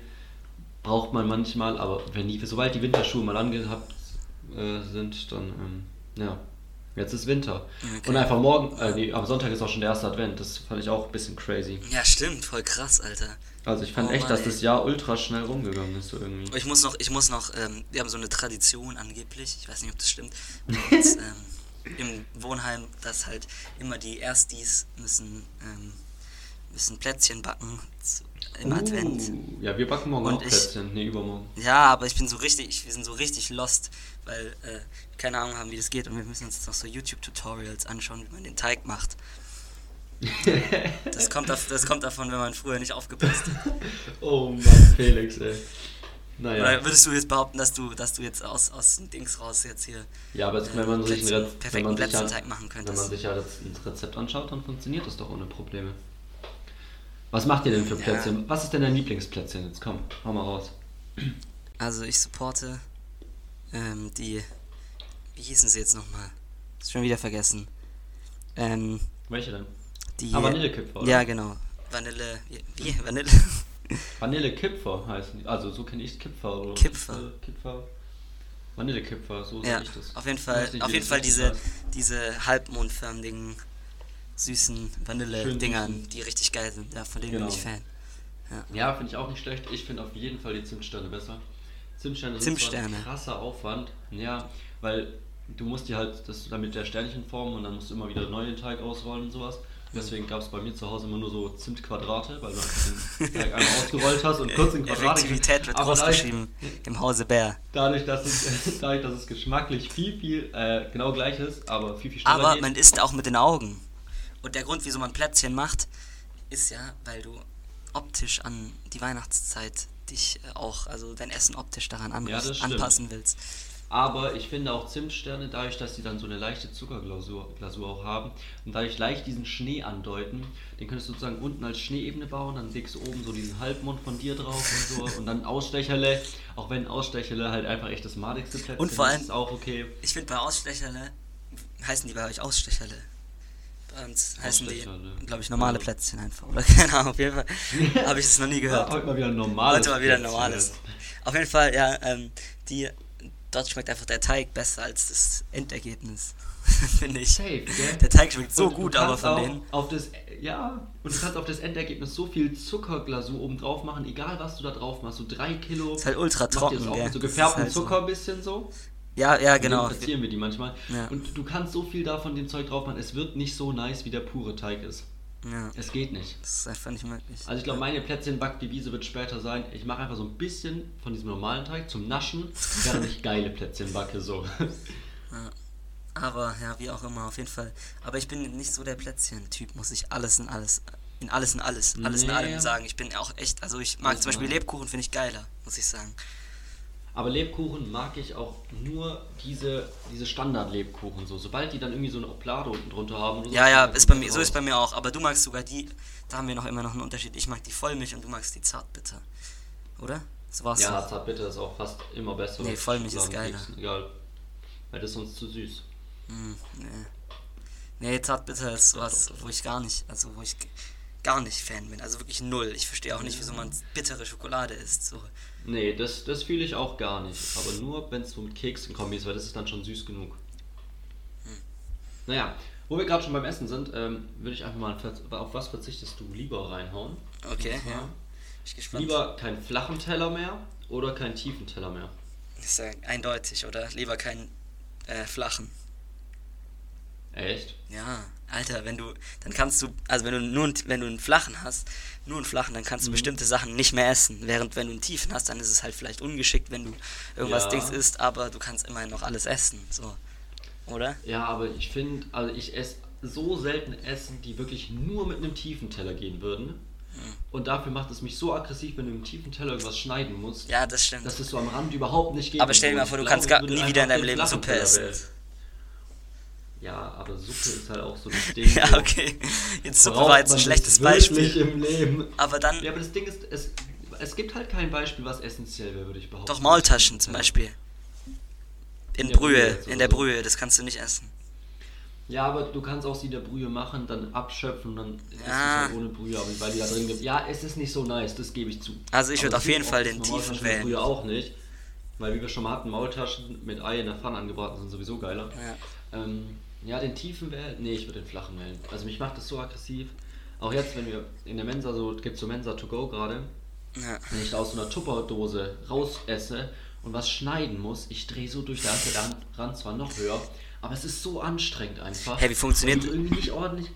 [SPEAKER 2] Braucht man manchmal, aber wenn die, sobald die Winterschuhe mal angehabt äh, sind, dann, ähm, ja. Jetzt ist Winter. Okay. Und einfach morgen, äh, nee, am Sonntag ist auch schon der erste Advent. Das fand ich auch ein bisschen crazy.
[SPEAKER 1] Ja, stimmt, voll krass, Alter.
[SPEAKER 2] Also ich fand oh, echt, Mann, dass das Jahr ultra schnell rumgegangen ist so irgendwie.
[SPEAKER 1] Ich muss noch, ich muss noch, ähm, wir haben so eine Tradition angeblich, ich weiß nicht, ob das stimmt, und, ähm, im Wohnheim, dass halt immer die Erstis müssen, ähm, müssen Plätzchen backen im uh, Advent.
[SPEAKER 2] Ja, wir backen morgen und auch Plätzchen, ich, nee, übermorgen.
[SPEAKER 1] Ja, aber ich bin so richtig, wir sind so richtig lost, weil äh, keine Ahnung haben, wie das geht und wir müssen uns jetzt noch so YouTube-Tutorials anschauen, wie man den Teig macht. das, kommt das kommt davon, wenn man früher nicht aufgepasst hat.
[SPEAKER 2] Oh Mann, Felix, ey.
[SPEAKER 1] Naja. Oder würdest du jetzt behaupten, dass du, dass du jetzt aus, aus dem Dings raus jetzt hier
[SPEAKER 2] ja, aber wenn man sich
[SPEAKER 1] einen perfekten Plätzchenteig machen
[SPEAKER 2] könntest? Wenn man sich ja das Rezept anschaut, dann funktioniert das doch ohne Probleme. Was macht ihr denn für Plätzchen? Ja. Was ist denn dein Lieblingsplätzchen? Jetzt komm, hau mal raus.
[SPEAKER 1] Also ich supporte ähm, die, wie hießen sie jetzt nochmal? Ist schon wieder vergessen. Ähm,
[SPEAKER 2] Welche denn?
[SPEAKER 1] Die, ah, Vanillekipfer, oder? Ja, genau. Vanille, wie? Vanille?
[SPEAKER 2] Vanillekipfer heißen die. Also so kenne ich Kipfer. Oder
[SPEAKER 1] Kipfer.
[SPEAKER 2] Kipfer. Vanillekipfer, so
[SPEAKER 1] ja,
[SPEAKER 2] sage ich das.
[SPEAKER 1] Auf jeden Fall, auf jeden Fall diese, diese halbmondförmigen, süßen Vanille-Dingern, die richtig geil sind. Ja, von denen genau. bin ich Fan.
[SPEAKER 2] Ja, ja finde ich auch nicht schlecht. Ich finde auf jeden Fall die Zimtsterne besser. Zimtsterne sind Zimtsterne. ein krasser Aufwand. Ja, weil du musst die halt das damit der Sternchen formen und dann musst du immer wieder neuen Teig ausrollen und sowas. Deswegen gab es bei mir zu Hause immer nur so Zimtquadrate, weil du den Teig einmal ausgerollt hast und kurz in Quadrate.
[SPEAKER 1] Effektivität wird großgeschrieben im Hause Bär.
[SPEAKER 2] Dadurch, dass es, dadurch, dass es geschmacklich viel, viel äh, genau gleich ist, aber viel, viel
[SPEAKER 1] schneller Aber geht. man isst auch mit den Augen. Und der Grund, wieso man Plätzchen macht, ist ja, weil du optisch an die Weihnachtszeit dich äh, auch, also dein Essen optisch daran an, ja, anpassen willst.
[SPEAKER 2] Aber ich finde auch Zimtsterne, dadurch, dass sie dann so eine leichte Zuckerglasur Glasur auch haben und dadurch leicht diesen Schnee andeuten, den könntest du sozusagen unten als Schneeebene bauen, dann legst du oben so diesen Halbmond von dir drauf und so und dann Ausstecherle, auch wenn Ausstecherle halt einfach echt das madigste
[SPEAKER 1] Plätzchen und vor allem,
[SPEAKER 2] ist, auch okay.
[SPEAKER 1] Ich finde bei Ausstecherle, heißen die bei euch Ausstecherle? Bei uns heißen die, glaube ich, normale Plätzchen einfach. Oder keine Ahnung, auf jeden Fall habe ich es noch nie gehört.
[SPEAKER 2] Ja, heute mal wieder ein normales.
[SPEAKER 1] Heute mal wieder ein normales. Auf jeden Fall, ja, ähm, die dort schmeckt einfach der Teig besser als das Endergebnis. Finde ich. Safe, gell? Der Teig schmeckt so gut, aber von denen.
[SPEAKER 2] Auf das, ja, und du kannst auf das Endergebnis so viel Zuckerglasur oben drauf machen, egal was du da drauf machst. So drei Kilo.
[SPEAKER 1] Ist halt ultra trocken,
[SPEAKER 2] auch Mit so gefärbtem halt Zucker ein bisschen so.
[SPEAKER 1] Ja, ja, genau.
[SPEAKER 2] Dann platzieren wir die manchmal. Ja. Und du kannst so viel davon dem Zeug drauf machen, es wird nicht so nice, wie der pure Teig ist. Ja. Es geht nicht.
[SPEAKER 1] Das ist einfach nicht möglich.
[SPEAKER 2] Also ich glaube, meine Plätzchenbackdevise wird später sein, ich mache einfach so ein bisschen von diesem normalen Teig zum Naschen, während ich geile Plätzchen backe, so.
[SPEAKER 1] Ja. Aber ja, wie auch immer, auf jeden Fall. Aber ich bin nicht so der Plätzchen-Typ, muss ich alles in alles, in alles in alles, alles nee. in allem sagen. Ich bin auch echt, also ich mag zum Beispiel Lebkuchen, finde ich geiler, muss ich sagen.
[SPEAKER 2] Aber Lebkuchen mag ich auch nur diese, diese Standard-Lebkuchen. So. Sobald die dann irgendwie so eine Oblade unten drunter haben.
[SPEAKER 1] So, ja, ja, ist bei mir, so ist bei mir auch. Aber du magst sogar die, da haben wir noch immer noch einen Unterschied. Ich mag die Vollmilch und du magst die Zartbitter. Oder?
[SPEAKER 2] So war's ja, so. Zartbitter ist auch fast immer besser.
[SPEAKER 1] Nee, Vollmilch ist geiler.
[SPEAKER 2] Egal. Weil das ist sonst zu süß.
[SPEAKER 1] Mm, nee. Nee, Zartbitter ist was, wo ich gar nicht, also wo ich gar nicht Fan bin. Also wirklich null. Ich verstehe auch nicht, wieso man bittere Schokolade isst. So.
[SPEAKER 2] Nee, das, das fühle ich auch gar nicht. Aber nur, wenn es so mit Keksen kombiniert ist, weil das ist dann schon süß genug. Hm. Naja, wo wir gerade schon beim Essen sind, ähm, würde ich einfach mal auf was verzichtest du lieber reinhauen?
[SPEAKER 1] Okay, ja. Ich
[SPEAKER 2] gespannt. Lieber keinen flachen Teller mehr oder keinen tiefen Teller mehr?
[SPEAKER 1] Das ist ja eindeutig, oder? Lieber keinen äh, flachen.
[SPEAKER 2] Echt?
[SPEAKER 1] Ja, Alter, wenn du, dann kannst du, also wenn du nur, wenn du einen flachen hast, nur einen flachen, dann kannst du mhm. bestimmte Sachen nicht mehr essen. Während wenn du einen tiefen hast, dann ist es halt vielleicht ungeschickt, wenn du irgendwas ja. Dings isst, aber du kannst immerhin noch alles essen, so. Oder?
[SPEAKER 2] Ja, aber ich finde, also ich esse so selten Essen, die wirklich nur mit einem tiefen Teller gehen würden. Mhm. Und dafür macht es mich so aggressiv, wenn du im tiefen Teller irgendwas schneiden musst.
[SPEAKER 1] Ja, das stimmt.
[SPEAKER 2] Dass es so am Rand überhaupt nicht geht.
[SPEAKER 1] Aber stell dir mal vor, du kannst gar nie wieder in deinem Leben Suppe essen.
[SPEAKER 2] Ja, aber Suppe ist halt auch so das
[SPEAKER 1] Ding. ja, okay. Jetzt Suppe war jetzt ein schlechtes Beispiel.
[SPEAKER 2] im Leben.
[SPEAKER 1] Aber dann.
[SPEAKER 2] Ja, aber das Ding ist, es, es gibt halt kein Beispiel, was essentiell wäre, würde ich behaupten.
[SPEAKER 1] Doch Maultaschen zum Beispiel. In, in Brühe, in der so. Brühe, das kannst du nicht essen.
[SPEAKER 2] Ja, aber du kannst auch sie in der Brühe machen, dann abschöpfen, dann ja. ist es halt ohne Brühe, aber weil die da drin gibt. Ja, es ist nicht so nice, das gebe ich zu.
[SPEAKER 1] Also ich würde auf jeden Fall den tiefen wählen.
[SPEAKER 2] Brühe auch nicht, weil wie wir schon mal hatten, Maultaschen mit Ei in der Pfanne angebraten sind sowieso geiler. Ja. Ähm, ja, den tiefen wählen? Nee, ich würde den flachen wählen. Also mich macht das so aggressiv. Auch jetzt, wenn wir in der Mensa so, gibt so Mensa to go gerade. Ja. Wenn ich da aus so einer Tupperdose raus esse und was schneiden muss, ich drehe so durch, da ist der Rand zwar noch höher, aber es ist so anstrengend einfach.
[SPEAKER 1] Hä, hey, wie funktioniert
[SPEAKER 2] das? irgendwie nicht ordentlich.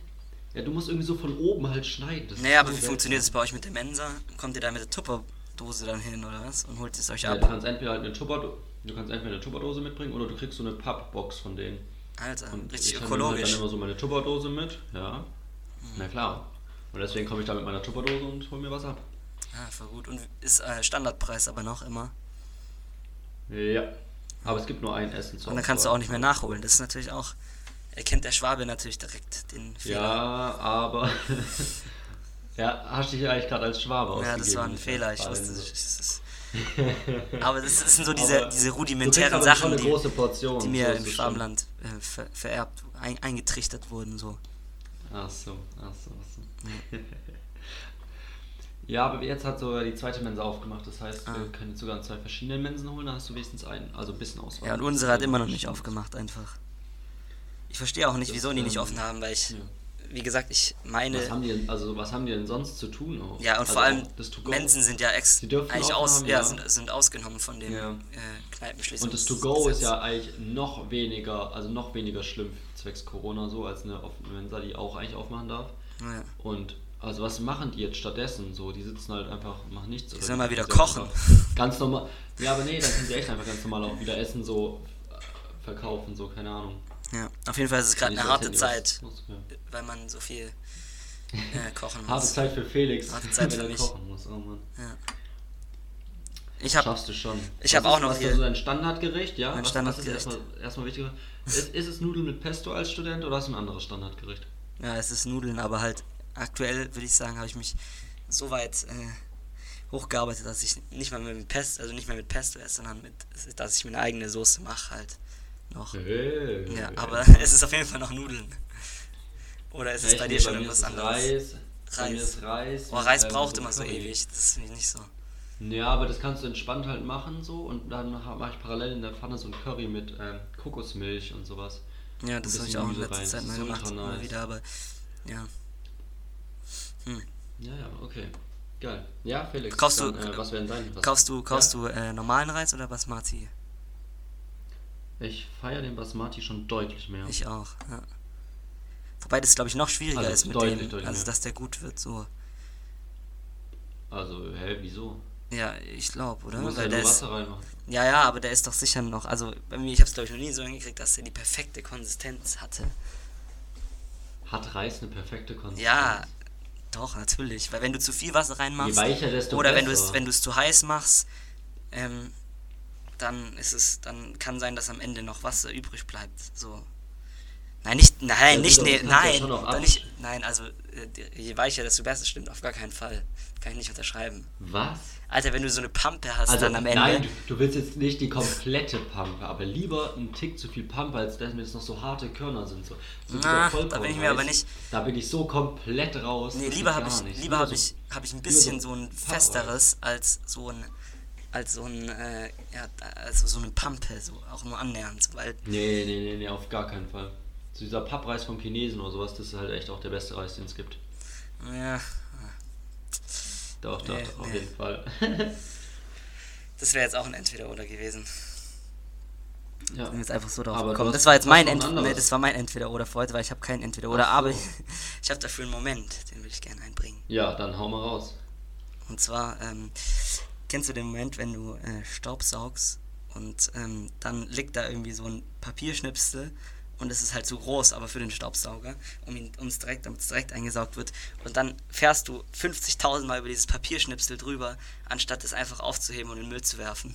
[SPEAKER 2] Ja, du musst irgendwie so von oben halt schneiden.
[SPEAKER 1] Das naja, aber so wie funktioniert das bei euch mit der Mensa? Kommt ihr da mit der Tupperdose dann hin oder was? Und holt es euch
[SPEAKER 2] ja,
[SPEAKER 1] ab?
[SPEAKER 2] Du kannst entweder halt eine Tupperdose, du kannst entweder eine Tupperdose mitbringen oder du kriegst so eine Pappbox von denen.
[SPEAKER 1] Alter, und richtig
[SPEAKER 2] ich
[SPEAKER 1] ökologisch.
[SPEAKER 2] Ich dann immer so meine Tupperdose mit, ja. Hm. Na klar. Und deswegen komme ich da mit meiner Tupperdose und hole mir was ab.
[SPEAKER 1] Ah, voll gut. Und ist äh, Standardpreis aber noch immer?
[SPEAKER 2] Ja. Aber es gibt nur ein Essen
[SPEAKER 1] Und dann kannst du auch nicht mehr nachholen. Das ist natürlich auch. Erkennt der Schwabe natürlich direkt den
[SPEAKER 2] Fehler. Ja, aber. ja, hast du dich eigentlich gerade als Schwabe
[SPEAKER 1] Ja, das war ein Fehler. Ich wusste, das, aber das, sind so diese, diese rudimentären Sachen, die,
[SPEAKER 2] Portion,
[SPEAKER 1] die, mir im Schwabenland äh, ver, vererbt, ein, eingetrichtert wurden. So.
[SPEAKER 2] Ach so, ach so, ach so. Ja. aber jetzt hat so die zweite Mensa aufgemacht, das heißt, ah. wir können jetzt sogar zwei verschiedene Mensen holen, dann hast du wenigstens einen, also ein bisschen Auswahl.
[SPEAKER 1] Ja, und unsere hat immer noch nicht aufgemacht, einfach. Ich verstehe auch nicht, das wieso die nicht offen haben, weil ich. Ja wie gesagt, ich meine.
[SPEAKER 2] Was haben die, also was haben die denn sonst zu tun auch?
[SPEAKER 1] Ja, und
[SPEAKER 2] also
[SPEAKER 1] vor allem Mensen sind ja ex eigentlich aus, haben, ja, ja. Sind, sind ausgenommen von dem ja. äh,
[SPEAKER 2] Kneipenschließungs Und das To-Go ist ja eigentlich noch weniger, also noch weniger schlimm zwecks Corona so, als eine Mensa, die auch eigentlich aufmachen darf.
[SPEAKER 1] Ja.
[SPEAKER 2] Und also was machen die jetzt stattdessen? So, die sitzen halt einfach, machen nichts.
[SPEAKER 1] Die sollen mal wieder kochen.
[SPEAKER 2] Ganz normal. Ja, aber nee, dann können sie echt einfach ganz normal auch wieder Essen so äh, verkaufen, so, keine Ahnung.
[SPEAKER 1] Ja, auf jeden Fall ist es gerade eine harte Zeit, weil man so viel äh, kochen muss.
[SPEAKER 2] harte Zeit für Felix,
[SPEAKER 1] harte Zeit für mich.
[SPEAKER 2] kochen muss, oh
[SPEAKER 1] Mann. Ja. ich hab,
[SPEAKER 2] schaffst du schon.
[SPEAKER 1] Ich habe auch noch
[SPEAKER 2] was hier. so ein Standardgericht, ja?
[SPEAKER 1] Ein
[SPEAKER 2] was,
[SPEAKER 1] Standardgericht.
[SPEAKER 2] Was ist erstmal, erstmal wichtiger? ist, ist es Nudeln mit Pesto als Student oder ist es ein anderes Standardgericht?
[SPEAKER 1] Ja, es ist Nudeln, aber halt aktuell würde ich sagen, habe ich mich so weit äh, hochgearbeitet, dass ich nicht mal mehr mit Pesto, also nicht mehr mit Pesto esse, sondern mit, dass ich mir eine eigene Soße mache halt noch. Hey, ja, aber es ist auf jeden Fall noch Nudeln. Oder ist es bei dir schon irgendwas anderes?
[SPEAKER 2] Reis. Reis.
[SPEAKER 1] Reis. Oh, Reis braucht immer so ewig. Das finde ich nicht so.
[SPEAKER 2] Ja, aber das kannst du entspannt halt machen so und dann mache ich parallel in der Pfanne so ein Curry mit ähm, Kokosmilch und sowas.
[SPEAKER 1] Ja, das habe ich auch in letzter rein. Zeit mal gemacht, nice. wieder, aber ja.
[SPEAKER 2] Hm. Ja, ja, okay. Geil. Ja, Felix.
[SPEAKER 1] Kaufst
[SPEAKER 2] dann,
[SPEAKER 1] du,
[SPEAKER 2] äh, was wären deine?
[SPEAKER 1] Kaufst du, kaufst ja. du äh, normalen Reis oder Basmati?
[SPEAKER 2] Ich feiere den Basmati schon deutlich mehr.
[SPEAKER 1] Ich auch, ja. Wobei das, glaube ich, noch schwieriger also ist mit deutlich, dem, also dass der gut wird, so.
[SPEAKER 2] Also, hä, wieso?
[SPEAKER 1] Ja, ich glaube, oder?
[SPEAKER 2] Du musst Weil ja nur Wasser reinmachen.
[SPEAKER 1] Ja, ja, aber der ist doch sicher noch, also bei mir, ich habe es glaube ich noch nie so hingekriegt, dass er die perfekte Konsistenz hatte.
[SPEAKER 2] Hat Reis eine perfekte Konsistenz?
[SPEAKER 1] Ja, doch, natürlich. Weil wenn du zu viel Wasser reinmachst,
[SPEAKER 2] Je weicher, desto
[SPEAKER 1] oder
[SPEAKER 2] besser.
[SPEAKER 1] wenn du es wenn zu heiß machst, ähm, dann ist es, dann kann sein, dass am Ende noch Wasser übrig bleibt. So. Nein, nicht, nein, ja, nicht, nee, nein, ja nicht, nein, also äh, je weicher, desto besser stimmt, auf gar keinen Fall. Kann ich nicht unterschreiben.
[SPEAKER 2] Was?
[SPEAKER 1] Alter, wenn du so eine Pampe hast
[SPEAKER 2] also,
[SPEAKER 1] dann am Ende.
[SPEAKER 2] Nein, du, du, willst jetzt nicht die komplette Pampe, aber lieber einen Tick zu viel Pampe, als dass mir jetzt noch so harte Körner sind. So, so
[SPEAKER 1] Na, da bin ich mir aber nicht.
[SPEAKER 2] Da bin ich so komplett raus.
[SPEAKER 1] Nee, lieber habe ich, lieber hab ich, hab ich ein bisschen so ein festeres als so ein als so ein, äh, ja, also so eine Pampe, so auch nur annähernd, weil.
[SPEAKER 2] Nee, nee, nee, nee, auf gar keinen Fall. So dieser Pappreis vom Chinesen oder sowas, das ist halt echt auch der beste Reis, den es gibt.
[SPEAKER 1] Ja.
[SPEAKER 2] Doch, doch, nee, auf nee. jeden Fall.
[SPEAKER 1] das wäre jetzt auch ein Entweder-Oder gewesen.
[SPEAKER 2] Ja. Ich
[SPEAKER 1] bin jetzt einfach so drauf gekommen. Das war jetzt mein Entweder, nee, das war mein Entweder-Oder für heute, weil ich habe kein Entweder-Oder, so. aber ich, ich habe dafür einen Moment, den will ich gerne einbringen.
[SPEAKER 2] Ja, dann hau mal raus.
[SPEAKER 1] Und zwar, ähm, kennst du den Moment, wenn du äh, Staub saugst und ähm, dann liegt da irgendwie so ein Papierschnipsel und es ist halt zu groß, aber für den Staubsauger, um ihn direkt, damit es direkt eingesaugt wird. Und dann fährst du 50.000 Mal über dieses Papierschnipsel drüber, anstatt es einfach aufzuheben und in den Müll zu werfen.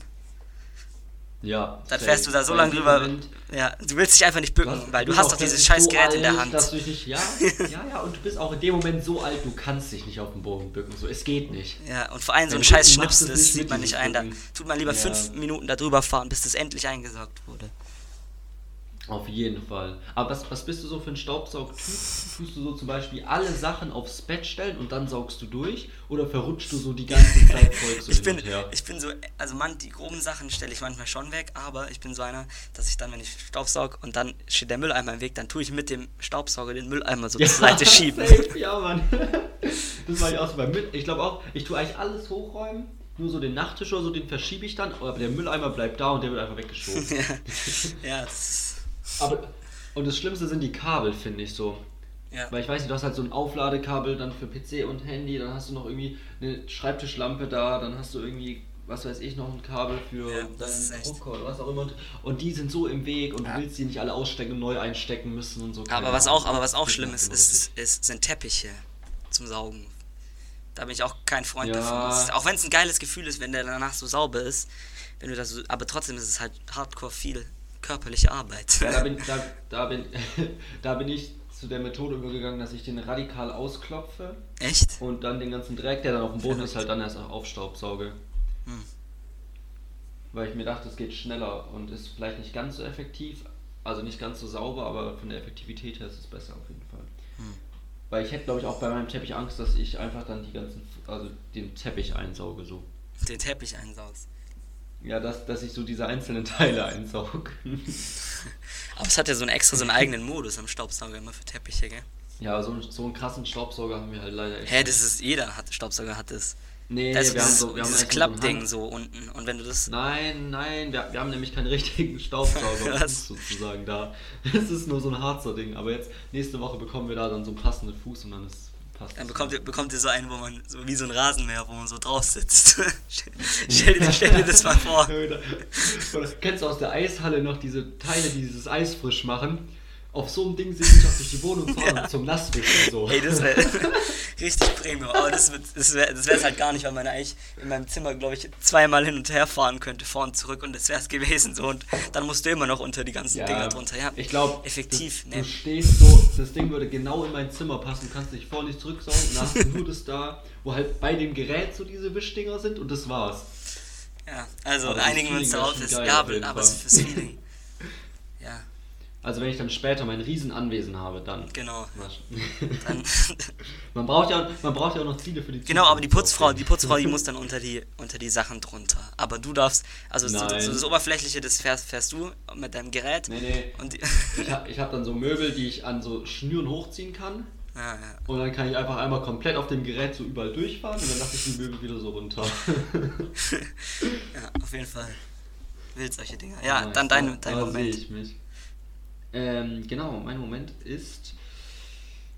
[SPEAKER 2] Ja.
[SPEAKER 1] Dann fährst du da so lange drüber. Moment, ja, du willst dich einfach nicht bücken, weil du hast doch dieses scheiß so Gerät in der Hand.
[SPEAKER 2] Dass du nicht, ja, ja, ja, und du bist auch in dem Moment so alt, du kannst dich nicht auf den Boden bücken. So, es geht nicht.
[SPEAKER 1] Ja, und vor allem so ein scheiß Schnipsel, das sieht man nicht ein. Da tut man lieber ja. fünf Minuten da drüber fahren, bis das endlich eingesaugt wurde.
[SPEAKER 2] Auf jeden Fall. Aber was, was bist du so für ein Staubsaugtyp? Tust du so zum Beispiel alle Sachen aufs Bett stellen und dann saugst du durch? Oder verrutschst du so die ganze Zeit Zeug so
[SPEAKER 1] ich bin, Ich bin so, also man, die groben Sachen stelle ich manchmal schon weg, aber ich bin so einer, dass ich dann, wenn ich Staubsaug und dann steht der Mülleimer im Weg, dann tue ich mit dem Staubsauger den Mülleimer so ja, zur Seite schieben.
[SPEAKER 2] Safe, ja, Mann. Das mache ich auch so beim Müll. Ich glaube auch, ich tue eigentlich alles hochräumen nur so den Nachttisch oder so, den verschiebe ich dann, aber der Mülleimer bleibt da und der wird einfach weggeschoben.
[SPEAKER 1] ja, ja das ist
[SPEAKER 2] aber, und das Schlimmste sind die Kabel, finde ich so. Ja. Weil ich weiß nicht, du hast halt so ein Aufladekabel dann für PC und Handy, dann hast du noch irgendwie eine Schreibtischlampe da, dann hast du irgendwie, was weiß ich, noch ein Kabel für ja, deinen Drucker oder was auch immer. Und die sind so im Weg und ja. du willst die nicht alle ausstecken und neu einstecken müssen und so.
[SPEAKER 1] Aber was auch, aber was auch schlimm ist, ist, ist, sind Teppiche zum Saugen. Da bin ich auch kein Freund ja. davon. auch wenn es ein geiles Gefühl ist, wenn der danach so sauber ist, wenn du das so, aber trotzdem ist es halt hardcore viel körperliche Arbeit.
[SPEAKER 2] Ja, da bin, da, da, bin, da bin ich zu der Methode übergegangen, dass ich den radikal ausklopfe.
[SPEAKER 1] Echt?
[SPEAKER 2] Und dann den ganzen Dreck, der dann auf dem Boden ist, halt dann erst aufstaubsauge. Hm. Weil ich mir dachte, es geht schneller und ist vielleicht nicht ganz so effektiv, also nicht ganz so sauber, aber von der Effektivität her ist es besser auf jeden Fall. Hm. Weil ich hätte, glaube ich, auch bei meinem Teppich Angst, dass ich einfach dann die ganzen, also den Teppich einsauge so.
[SPEAKER 1] Den Teppich einsaugst?
[SPEAKER 2] Ja, dass, dass ich so diese einzelnen Teile einsauge.
[SPEAKER 1] Aber es hat ja so einen extra so einen eigenen Modus am Staubsauger immer für Teppiche, gell?
[SPEAKER 2] Ja, so, so einen krassen Staubsauger haben wir halt leider
[SPEAKER 1] echt. Hä, das ist jeder hat Staubsauger hat das.
[SPEAKER 2] Nee, das, wir haben so, wir
[SPEAKER 1] dieses Klappding so, unten und wenn du das.
[SPEAKER 2] Nein, nein, wir, wir haben nämlich keinen richtigen Staubsauger sozusagen da. Es ist nur so ein Harzer Ding, aber jetzt nächste Woche bekommen wir da dann so einen passenden Fuß und dann ist
[SPEAKER 1] Passt Dann bekommt ihr, bekommt ihr so einen, wo man, so wie so ein Rasenmäher, wo man so drauf sitzt. stell, dir, stell dir das mal vor.
[SPEAKER 2] Oder, kennst du aus der Eishalle noch diese Teile, die dieses Eis frisch machen? Auf so einem Ding Sicherheit durch die Wohnung fahren ja. zum Nasswischen so.
[SPEAKER 1] Ey, das wäre richtig Premium. Aber das, das wäre es halt gar nicht, weil man eigentlich in meinem Zimmer, glaube ich, zweimal hin und her fahren könnte, vor und zurück und das wäre es gewesen. So. Und dann musst du immer noch unter die ganzen ja, Dinger drunter. Ja,
[SPEAKER 2] ich glaube,
[SPEAKER 1] effektiv.
[SPEAKER 2] Du, ne. du stehst so, das Ding würde genau in mein Zimmer passen, du kannst dich vor nicht zurücksaugen und dann hast du nur das da, wo halt bei dem Gerät so diese Wischdinger sind und das war's.
[SPEAKER 1] Ja, also einigen wir uns darauf, ist, ja, aber, aber fürs Feeling.
[SPEAKER 2] Also wenn ich dann später mein Riesenanwesen habe, dann.
[SPEAKER 1] Genau.
[SPEAKER 2] Dann man, braucht ja, man braucht ja auch noch Ziele für die
[SPEAKER 1] Zukunft. Genau, aber die Putzfrau, die Putzfrau, die muss dann unter die, unter die Sachen drunter. Aber du darfst, also so, so das Oberflächliche, das fährst, fährst du mit deinem Gerät.
[SPEAKER 2] Nee, nee. Und ich habe ich hab dann so Möbel, die ich an so Schnüren hochziehen kann.
[SPEAKER 1] Ja, ja.
[SPEAKER 2] Und dann kann ich einfach einmal komplett auf dem Gerät so überall durchfahren und dann lasse ich die Möbel wieder so runter.
[SPEAKER 1] ja, auf jeden Fall. Wild solche Dinge. Ja, ja dann dein, dein Moment.
[SPEAKER 2] Sehe ich mich. Ähm, genau, mein Moment ist.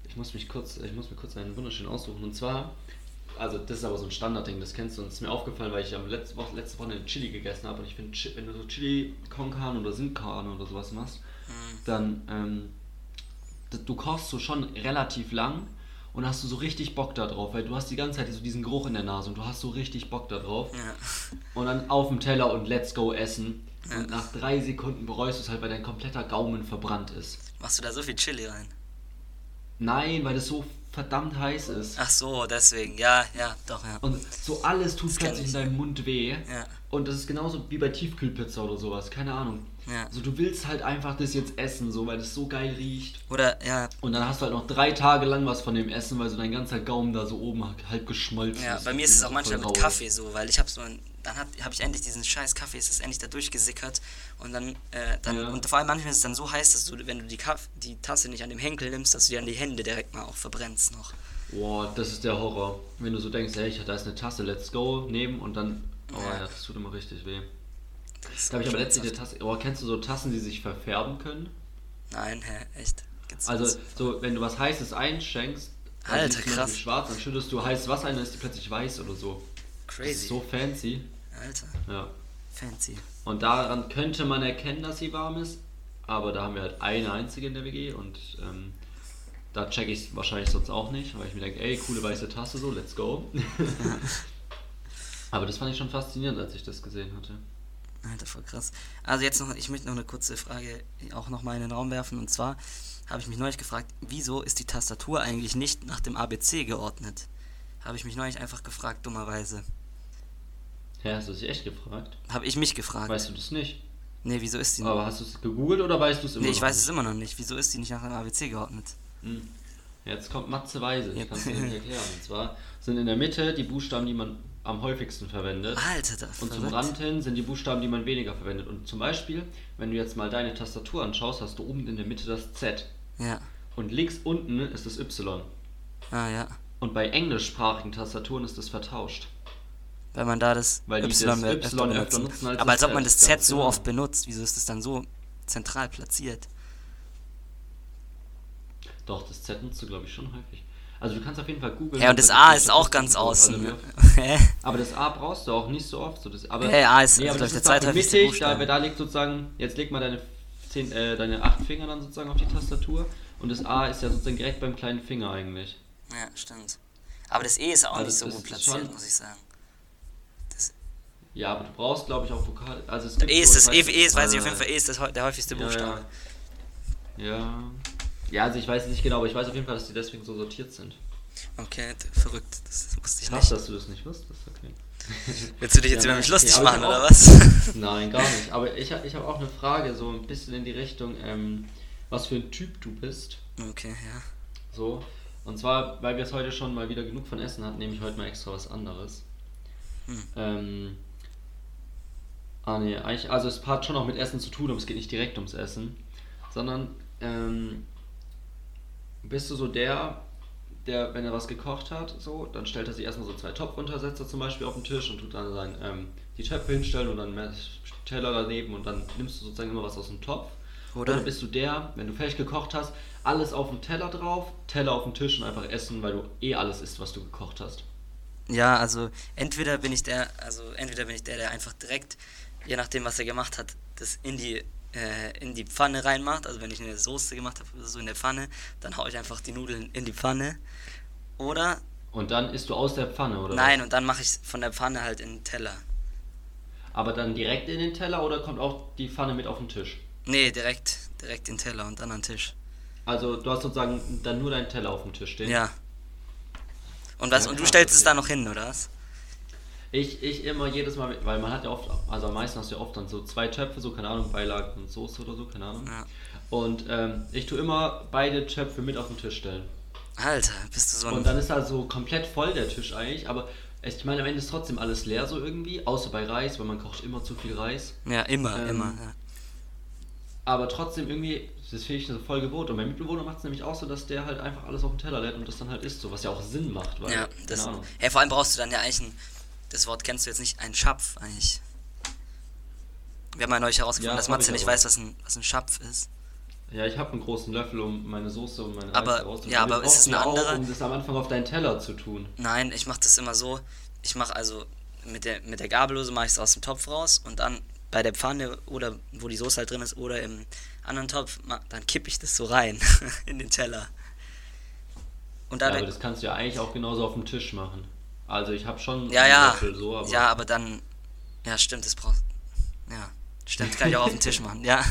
[SPEAKER 2] Ich muss mich kurz, ich muss mir kurz einen wunderschönen aussuchen. Und zwar, also das ist aber so ein Standardding, das kennst du und es ist mir aufgefallen, weil ich am letzte Woche, letzte Woche eine Chili gegessen habe. Und ich finde, wenn du so Chili con Carne oder Sin Carne oder sowas machst, mhm. dann ähm, du kochst so schon relativ lang und hast du so richtig Bock da drauf, weil du hast die ganze Zeit so diesen Geruch in der Nase und du hast so richtig Bock da drauf.
[SPEAKER 1] Ja.
[SPEAKER 2] Und dann auf dem Teller und let's go essen. Und nach drei Sekunden bereust du es halt, weil dein kompletter Gaumen verbrannt ist.
[SPEAKER 1] Machst du da so viel Chili rein?
[SPEAKER 2] Nein, weil das so verdammt heiß ist.
[SPEAKER 1] Ach so, deswegen, ja, ja, doch, ja.
[SPEAKER 2] Und so alles tut das plötzlich in deinem Mund weh.
[SPEAKER 1] Ja.
[SPEAKER 2] Und das ist genauso wie bei Tiefkühlpizza oder sowas, keine Ahnung.
[SPEAKER 1] Ja.
[SPEAKER 2] Also du willst halt einfach das jetzt essen, so weil es so geil riecht.
[SPEAKER 1] Oder ja.
[SPEAKER 2] Und dann hast du halt noch drei Tage lang was von dem Essen, weil so dein ganzer Gaumen da so oben halb geschmolzen
[SPEAKER 1] ja, ist. Ja, bei mir ist es auch manchmal mit Kaffee so, weil ich habe so dann habe hab ich endlich diesen scheiß Kaffee, ist es endlich da durchgesickert und dann, äh, dann ja. und vor allem manchmal ist es dann so heiß, dass du, wenn du die, Kaff die Tasse nicht an dem Henkel nimmst, dass du dir an die Hände direkt mal auch verbrennst noch.
[SPEAKER 2] Boah, das ist der Horror. Wenn du so denkst, hey, da ist eine Tasse, let's go, nehmen und dann, oh ja, ja das tut immer richtig weh. Da habe ich aber letztlich eine Tasse. Oh, kennst du so Tassen, die sich verfärben können?
[SPEAKER 1] Nein, hä, echt?
[SPEAKER 2] Gibt's also, das? so, wenn du was Heißes einschenkst,
[SPEAKER 1] Alter, krass.
[SPEAKER 2] schwarz, dann schüttest du heißes Wasser ein, dann ist die plötzlich weiß oder so.
[SPEAKER 1] Crazy. Das ist
[SPEAKER 2] so fancy.
[SPEAKER 1] Alter.
[SPEAKER 2] Ja.
[SPEAKER 1] Fancy.
[SPEAKER 2] Und daran könnte man erkennen, dass sie warm ist, aber da haben wir halt eine einzige in der WG und ähm, da check ich es wahrscheinlich sonst auch nicht, weil ich mir denke, ey, coole weiße Tasse, so, let's go. aber das fand ich schon faszinierend, als ich das gesehen hatte.
[SPEAKER 1] Alter, voll krass. Also jetzt noch, ich möchte noch eine kurze Frage auch nochmal in den Raum werfen. Und zwar habe ich mich neulich gefragt, wieso ist die Tastatur eigentlich nicht nach dem ABC geordnet? Habe ich mich neulich einfach gefragt, dummerweise.
[SPEAKER 2] Hä, hast du dich echt gefragt?
[SPEAKER 1] Habe ich mich gefragt.
[SPEAKER 2] Weißt du das nicht?
[SPEAKER 1] Nee, wieso ist die
[SPEAKER 2] nicht? Aber hast du es gegoogelt oder weißt du es
[SPEAKER 1] immer nee, ich weiß nicht? es immer noch nicht. Wieso ist die nicht nach dem ABC geordnet?
[SPEAKER 2] Hm. Jetzt kommt Matze Weise, ich kann es dir erklären. Und zwar sind in der Mitte die Buchstaben, die man am häufigsten verwendet.
[SPEAKER 1] Alter, das
[SPEAKER 2] Und zum Rand hin sind die Buchstaben, die man weniger verwendet. Und zum Beispiel, wenn du jetzt mal deine Tastatur anschaust, hast du oben in der Mitte das Z.
[SPEAKER 1] Ja.
[SPEAKER 2] Und links unten ist das Y.
[SPEAKER 1] Ah, ja.
[SPEAKER 2] Und bei englischsprachigen Tastaturen ist das vertauscht.
[SPEAKER 1] Weil man da das
[SPEAKER 2] Weil Y, das öfter, y öfter nutzen
[SPEAKER 1] als Aber als ob man das Z so genau. oft benutzt. Wieso ist das dann so zentral platziert?
[SPEAKER 2] Doch, das Z nutzt du, glaube ich, schon häufig. Also du kannst auf jeden Fall googeln.
[SPEAKER 1] Ja, und das A ist auch ganz außen.
[SPEAKER 2] Also, aber das A brauchst du auch nicht so oft. So das, aber,
[SPEAKER 1] hey, A ist,
[SPEAKER 2] nee, aber
[SPEAKER 1] das
[SPEAKER 2] ist der mittig, da, da liegt sozusagen, jetzt leg mal deine, zehn, äh, deine acht Finger dann sozusagen auf die Tastatur und das A ist ja sozusagen direkt beim kleinen Finger eigentlich.
[SPEAKER 1] Ja, stimmt. Aber das E ist auch also nicht so gut platziert, muss ich sagen.
[SPEAKER 2] Das ja, aber du brauchst, glaube ich, auch Vokale. Also es
[SPEAKER 1] e ist das, E, e ist, weiß ich auf jeden Fall, E ist das, der häufigste Buchstabe.
[SPEAKER 2] Ja, ja. Ja, also ich weiß nicht genau, aber ich weiß auf jeden Fall, dass die deswegen so sortiert sind.
[SPEAKER 1] Okay, verrückt. Das wusste ich
[SPEAKER 2] Krass,
[SPEAKER 1] nicht.
[SPEAKER 2] dass du das nicht wusstest. Okay.
[SPEAKER 1] Willst du dich jetzt ja, über mich lustig okay, machen, oder was?
[SPEAKER 2] Nein, gar nicht. Aber ich, ich habe auch eine Frage, so ein bisschen in die Richtung, ähm, was für ein Typ du bist.
[SPEAKER 1] Okay, ja.
[SPEAKER 2] So. Und zwar, weil wir es heute schon mal wieder genug von Essen hatten, nehme ich heute mal extra was anderes. Hm. Ähm, ah, nee, eigentlich, also es hat schon auch mit Essen zu tun, aber es geht nicht direkt ums Essen. Sondern, ähm, bist du so der, der, wenn er was gekocht hat, so, dann stellt er sich erstmal so zwei Topfuntersetzer zum Beispiel auf den Tisch und tut dann sein, ähm, die Töpfe hinstellen und dann Teller daneben und dann nimmst du sozusagen immer was aus dem Topf. Oder? Oder bist du der, wenn du fertig gekocht hast, alles auf dem Teller drauf, Teller auf dem Tisch und einfach essen, weil du eh alles isst, was du gekocht hast?
[SPEAKER 1] Ja, also entweder bin ich der, also entweder bin ich der, der einfach direkt, je nachdem was er gemacht hat, das in die äh, in die Pfanne reinmacht. Also wenn ich eine Soße gemacht habe, so in der Pfanne, dann haue ich einfach die Nudeln in die Pfanne. Oder.
[SPEAKER 2] Und dann isst du aus der Pfanne, oder?
[SPEAKER 1] Nein, was? und dann mache ich von der Pfanne halt in den Teller.
[SPEAKER 2] Aber dann direkt in den Teller oder kommt auch die Pfanne mit auf den Tisch?
[SPEAKER 1] Nee, direkt, direkt in den Teller und dann an den Tisch.
[SPEAKER 2] Also du hast sozusagen dann nur deinen Teller auf dem Tisch stehen?
[SPEAKER 1] Ja. Und was? Ja, und du stellst okay. es da noch hin, oder was?
[SPEAKER 2] Ich, ich immer jedes Mal, weil man hat ja oft, also am meisten hast du ja oft dann so zwei Töpfe, so keine Ahnung, Beilage und Soße oder so, keine Ahnung. Ja. Und ähm, ich tue immer beide Töpfe mit auf den Tisch stellen.
[SPEAKER 1] Alter, bist du so
[SPEAKER 2] ein. Und dann ist da so komplett voll der Tisch eigentlich, aber ich meine, am Ende ist trotzdem alles leer so irgendwie, außer bei Reis, weil man kocht immer zu viel Reis.
[SPEAKER 1] Ja, immer, ähm, immer. Ja.
[SPEAKER 2] Aber trotzdem irgendwie, das finde ich so voll gewohnt. Und mein Mitbewohner macht es nämlich auch so, dass der halt einfach alles auf den Teller lädt und das dann halt isst, so was ja auch Sinn macht. Weil,
[SPEAKER 1] ja, das, ja, vor allem brauchst du dann ja eigentlich ein das Wort kennst du jetzt nicht, ein Schapf eigentlich. Wir haben ja neulich herausgefunden, ja, dass Matze nicht weiß, was ein, was ein Schapf ist.
[SPEAKER 2] Ja, ich habe einen großen Löffel, um meine Soße und meine
[SPEAKER 1] aber, Reis Ja, aber ist es eine andere... Auch,
[SPEAKER 2] um das am Anfang auf deinen Teller zu tun.
[SPEAKER 1] Nein, ich mache das immer so. Ich mache also mit der, mit der Gabellose mache ich es aus dem Topf raus und dann bei der Pfanne oder wo die Soße halt drin ist oder im anderen Topf, dann kippe ich das so rein in den Teller.
[SPEAKER 2] Und ja, aber das kannst du ja eigentlich auch genauso auf dem Tisch machen. Also ich habe schon
[SPEAKER 1] ja, ja. Löffel so, aber. Ja, aber dann. Ja, stimmt, das braucht. Ja. Stimmt, kann ich auch auf den Tisch machen, ja.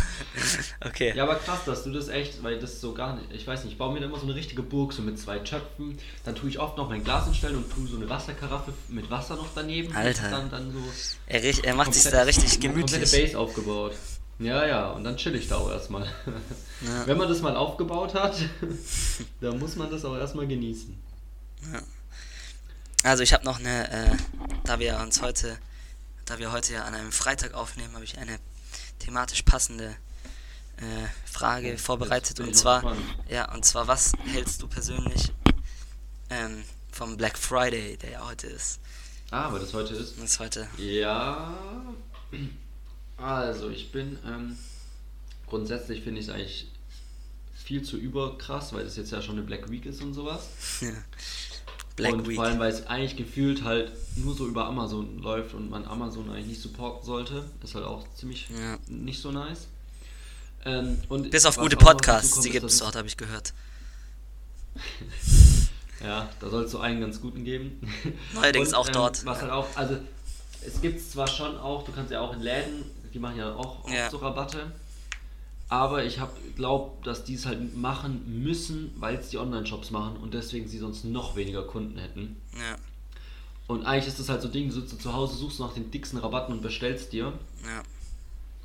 [SPEAKER 1] okay.
[SPEAKER 2] Ja, aber krass, dass du das echt, weil das so gar nicht, ich weiß nicht, ich baue mir immer so eine richtige Burg, so mit zwei Töpfen. Dann tue ich oft noch mein Glas hinstellen und tue so eine Wasserkaraffe mit Wasser noch daneben.
[SPEAKER 1] Alter.
[SPEAKER 2] Dann, dann so
[SPEAKER 1] er, er macht sich da richtig gemütlich.
[SPEAKER 2] Komplette Base aufgebaut. Ja, ja, und dann chill ich da auch erstmal. Ja. Wenn man das mal aufgebaut hat, dann muss man das auch erstmal genießen.
[SPEAKER 1] Ja. Also ich habe noch eine, äh, da wir uns heute, da wir heute ja an einem Freitag aufnehmen, habe ich eine thematisch passende äh, Frage vorbereitet und zwar, ja, und zwar, was hältst du persönlich ähm, vom Black Friday, der ja heute ist?
[SPEAKER 2] Ah, weil das heute ist.
[SPEAKER 1] Das ist heute.
[SPEAKER 2] Ja. Also ich bin ähm, grundsätzlich finde ich es eigentlich viel zu überkrass, weil das jetzt ja schon eine Black Week ist und sowas. Ja. Black und Week. vor allem, weil es eigentlich gefühlt halt nur so über Amazon läuft und man Amazon eigentlich nicht supporten sollte. Ist halt auch ziemlich ja. nicht so nice.
[SPEAKER 1] Ähm, und Bis auf gute Podcasts, die gibt es dort, habe ich gehört.
[SPEAKER 2] ja, da soll es so einen ganz guten geben.
[SPEAKER 1] Neuerdings und, auch ähm, dort.
[SPEAKER 2] Was halt auch, also es gibt es zwar schon auch, du kannst ja auch in Läden, die machen ja auch oft ja. so Rabatte. Aber ich glaube, dass die es halt machen müssen, weil es die Online-Shops machen und deswegen sie sonst noch weniger Kunden hätten.
[SPEAKER 1] Ja.
[SPEAKER 2] Und eigentlich ist das halt so Ding, du sitzt zu Hause, suchst nach den dicksten Rabatten und bestellst dir.
[SPEAKER 1] Ja.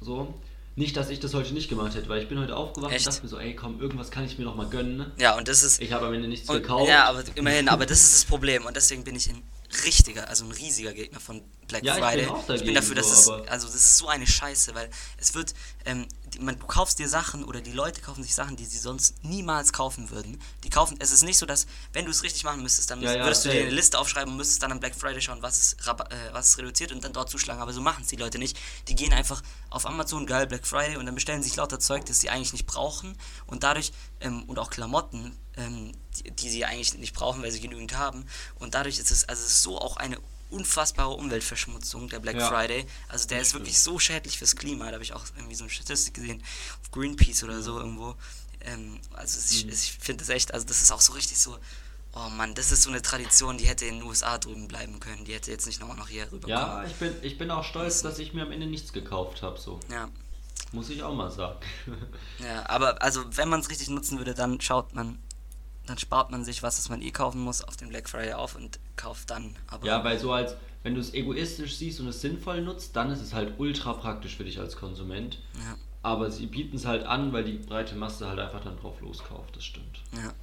[SPEAKER 2] So. Nicht, dass ich das heute nicht gemacht hätte, weil ich bin heute aufgewacht Echt? und dachte mir so, ey komm, irgendwas kann ich mir noch mal gönnen. Ne?
[SPEAKER 1] Ja, und das ist...
[SPEAKER 2] Ich habe am Ende nichts und, gekauft.
[SPEAKER 1] Ja, aber immerhin, aber das ist das Problem und deswegen bin ich in richtiger, also ein riesiger Gegner von Black
[SPEAKER 2] ja,
[SPEAKER 1] Friday.
[SPEAKER 2] Ich bin, dagegen,
[SPEAKER 1] ich bin dafür, dass so, es, also das ist so eine Scheiße, weil es wird, ähm, man, du kaufst dir Sachen oder die Leute kaufen sich Sachen, die sie sonst niemals kaufen würden. Die kaufen, es ist nicht so, dass, wenn du es richtig machen müsstest, dann ja, ja, würdest du dir eine Liste aufschreiben und müsstest dann am Black Friday schauen, was ist, äh, was ist reduziert und dann dort zuschlagen. Aber so machen es die Leute nicht. Die gehen einfach auf Amazon, geil, Black Friday und dann bestellen sich lauter Zeug, das sie eigentlich nicht brauchen und dadurch, ähm, und auch Klamotten, ähm, die, die, sie eigentlich nicht brauchen, weil sie genügend haben. Und dadurch ist es, also es ist so auch eine unfassbare Umweltverschmutzung, der Black ja. Friday. Also der ist wirklich so schädlich fürs Klima. Da habe ich auch irgendwie so eine Statistik gesehen, auf Greenpeace oder so irgendwo. Ähm, also ich, mhm. ich finde das echt, also das ist auch so richtig so, oh Mann, das ist so eine Tradition, die hätte in den USA drüben bleiben können. Die hätte jetzt nicht nochmal noch hier rüber
[SPEAKER 2] Ja, ich bin, ich bin auch stolz, dass ich mir am Ende nichts gekauft habe. So.
[SPEAKER 1] Ja.
[SPEAKER 2] Muss ich auch mal sagen.
[SPEAKER 1] ja, aber also wenn man es richtig nutzen würde, dann schaut man dann spart man sich was, das man eh kaufen muss, auf den Black Friday auf und kauft dann.
[SPEAKER 2] Aber ja, weil so als, wenn du es egoistisch siehst und es sinnvoll nutzt, dann ist es halt ultra praktisch für dich als Konsument.
[SPEAKER 1] Ja.
[SPEAKER 2] Aber sie bieten es halt an, weil die breite Masse halt einfach dann drauf loskauft, das stimmt.
[SPEAKER 1] Ja,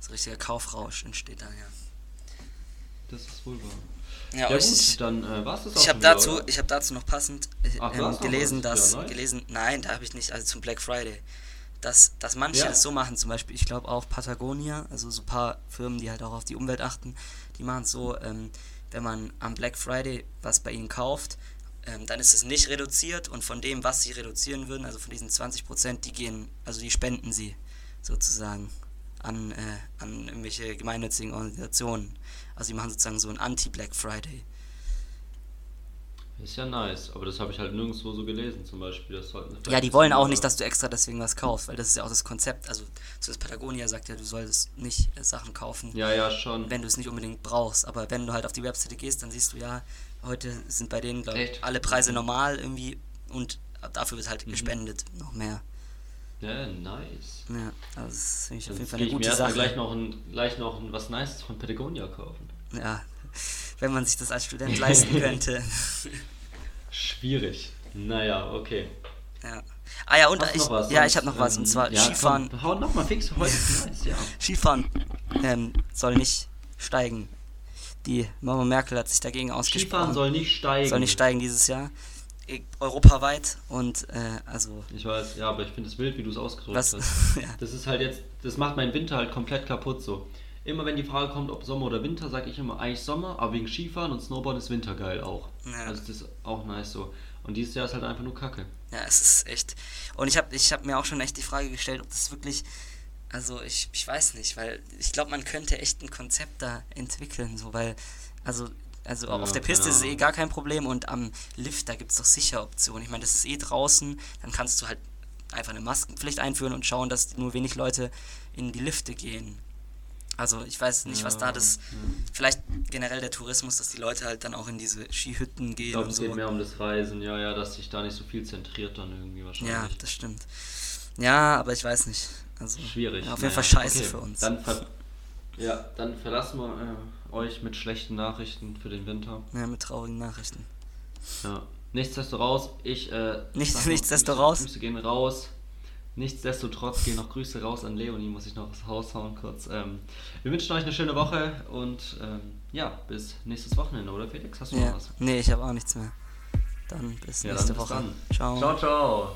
[SPEAKER 1] so richtiger Kaufrausch entsteht dann, ja.
[SPEAKER 2] Das ist wohl wahr.
[SPEAKER 1] Ja, ja gut, dann äh, war es das auch Ich habe dazu, ich hab dazu noch passend äh, Ach, ähm, gelesen, dass, ja, gelesen, nein, da habe ich nicht, also zum Black Friday dass, dass manche ja. das so machen, zum Beispiel, ich glaube auch Patagonia, also so ein paar Firmen, die halt auch auf die Umwelt achten, die machen es so, ähm, wenn man am Black Friday was bei ihnen kauft, ähm, dann ist es nicht reduziert und von dem, was sie reduzieren würden, also von diesen 20%, die gehen, also die spenden sie sozusagen an, äh, an irgendwelche gemeinnützigen Organisationen. Also die machen sozusagen so ein Anti-Black Friday.
[SPEAKER 2] Ist ja nice, aber das habe ich halt nirgendwo so gelesen, zum Beispiel. Das
[SPEAKER 1] ja, die wollen auch nicht, dass du extra deswegen was kaufst, weil das ist ja auch das Konzept. Also, das Patagonia sagt ja, du solltest nicht äh, Sachen kaufen.
[SPEAKER 2] Ja, ja, schon.
[SPEAKER 1] Wenn du es nicht unbedingt brauchst. Aber wenn du halt auf die Webseite gehst, dann siehst du ja, heute sind bei denen, glaube ich, alle Preise normal irgendwie und dafür wird halt mhm. gespendet, noch mehr.
[SPEAKER 2] Ja, nice.
[SPEAKER 1] Ja, also das finde ich
[SPEAKER 2] auf jeden Fall eine gute Sache. gleich noch, ein, gleich noch ein, was Nices von Patagonia kaufen.
[SPEAKER 1] Ja, wenn man sich das als Student leisten könnte.
[SPEAKER 2] Schwierig. Naja, okay.
[SPEAKER 1] Ja. Ah ja, und ich, ja, ich habe noch was, und zwar ja, Skifahren.
[SPEAKER 2] Komm, hau noch mal fix, heute nice, ja.
[SPEAKER 1] Skifahren ähm, soll nicht steigen. Die Mama Merkel hat sich dagegen ausgesprochen. Skifahren
[SPEAKER 2] soll nicht steigen.
[SPEAKER 1] Soll nicht steigen dieses Jahr. E, europaweit und äh, also.
[SPEAKER 2] Ich weiß, ja, aber ich finde es wild, wie du es ausgedrückt hast. ja. Das ist halt jetzt, das macht meinen Winter halt komplett kaputt so immer wenn die Frage kommt, ob Sommer oder Winter, sage ich immer eigentlich Sommer, aber wegen Skifahren und Snowboard ist Winter geil auch. Ja. Also das ist auch nice so. Und dieses Jahr ist halt einfach nur Kacke.
[SPEAKER 1] Ja, es ist echt. Und ich habe ich hab mir auch schon echt die Frage gestellt, ob das wirklich. Also ich, ich weiß nicht, weil ich glaube, man könnte echt ein Konzept da entwickeln, so weil, also, also ja, auf der Piste ist es eh gar kein Problem und am Lift, da gibt es doch sicher Optionen. Ich meine, das ist eh draußen, dann kannst du halt einfach eine Maskenpflicht einführen und schauen, dass nur wenig Leute in die Lifte gehen. Also ich weiß nicht, was da das. Vielleicht generell der Tourismus, dass die Leute halt dann auch in diese Skihütten gehen. Ich
[SPEAKER 2] glaube, es so. geht mehr um das Reisen, ja, ja, dass sich da nicht so viel zentriert dann irgendwie wahrscheinlich.
[SPEAKER 1] Ja, das stimmt. Ja, aber ich weiß nicht. Also,
[SPEAKER 2] Schwierig.
[SPEAKER 1] Ja, auf jeden Fall scheiße okay. für uns.
[SPEAKER 2] Dann ja, dann verlassen wir äh, euch mit schlechten Nachrichten für den Winter.
[SPEAKER 1] Ja, mit traurigen Nachrichten.
[SPEAKER 2] Ja. Nichtsdestotrotz, ich. Äh,
[SPEAKER 1] Nichts, nichtsdestotrotz.
[SPEAKER 2] Grüße gehen raus Nichtsdestotrotz gehen noch Grüße raus an Leonie, muss ich noch raushauen kurz. Ähm, wir wünschen euch eine schöne Woche und ähm, ja, bis nächstes Wochenende, oder Felix? Hast du
[SPEAKER 1] ja.
[SPEAKER 2] noch was?
[SPEAKER 1] Nee, ich habe auch nichts mehr. Dann bis ja, nächste dann bis Woche. Dann.
[SPEAKER 2] Ciao. Ciao, ciao.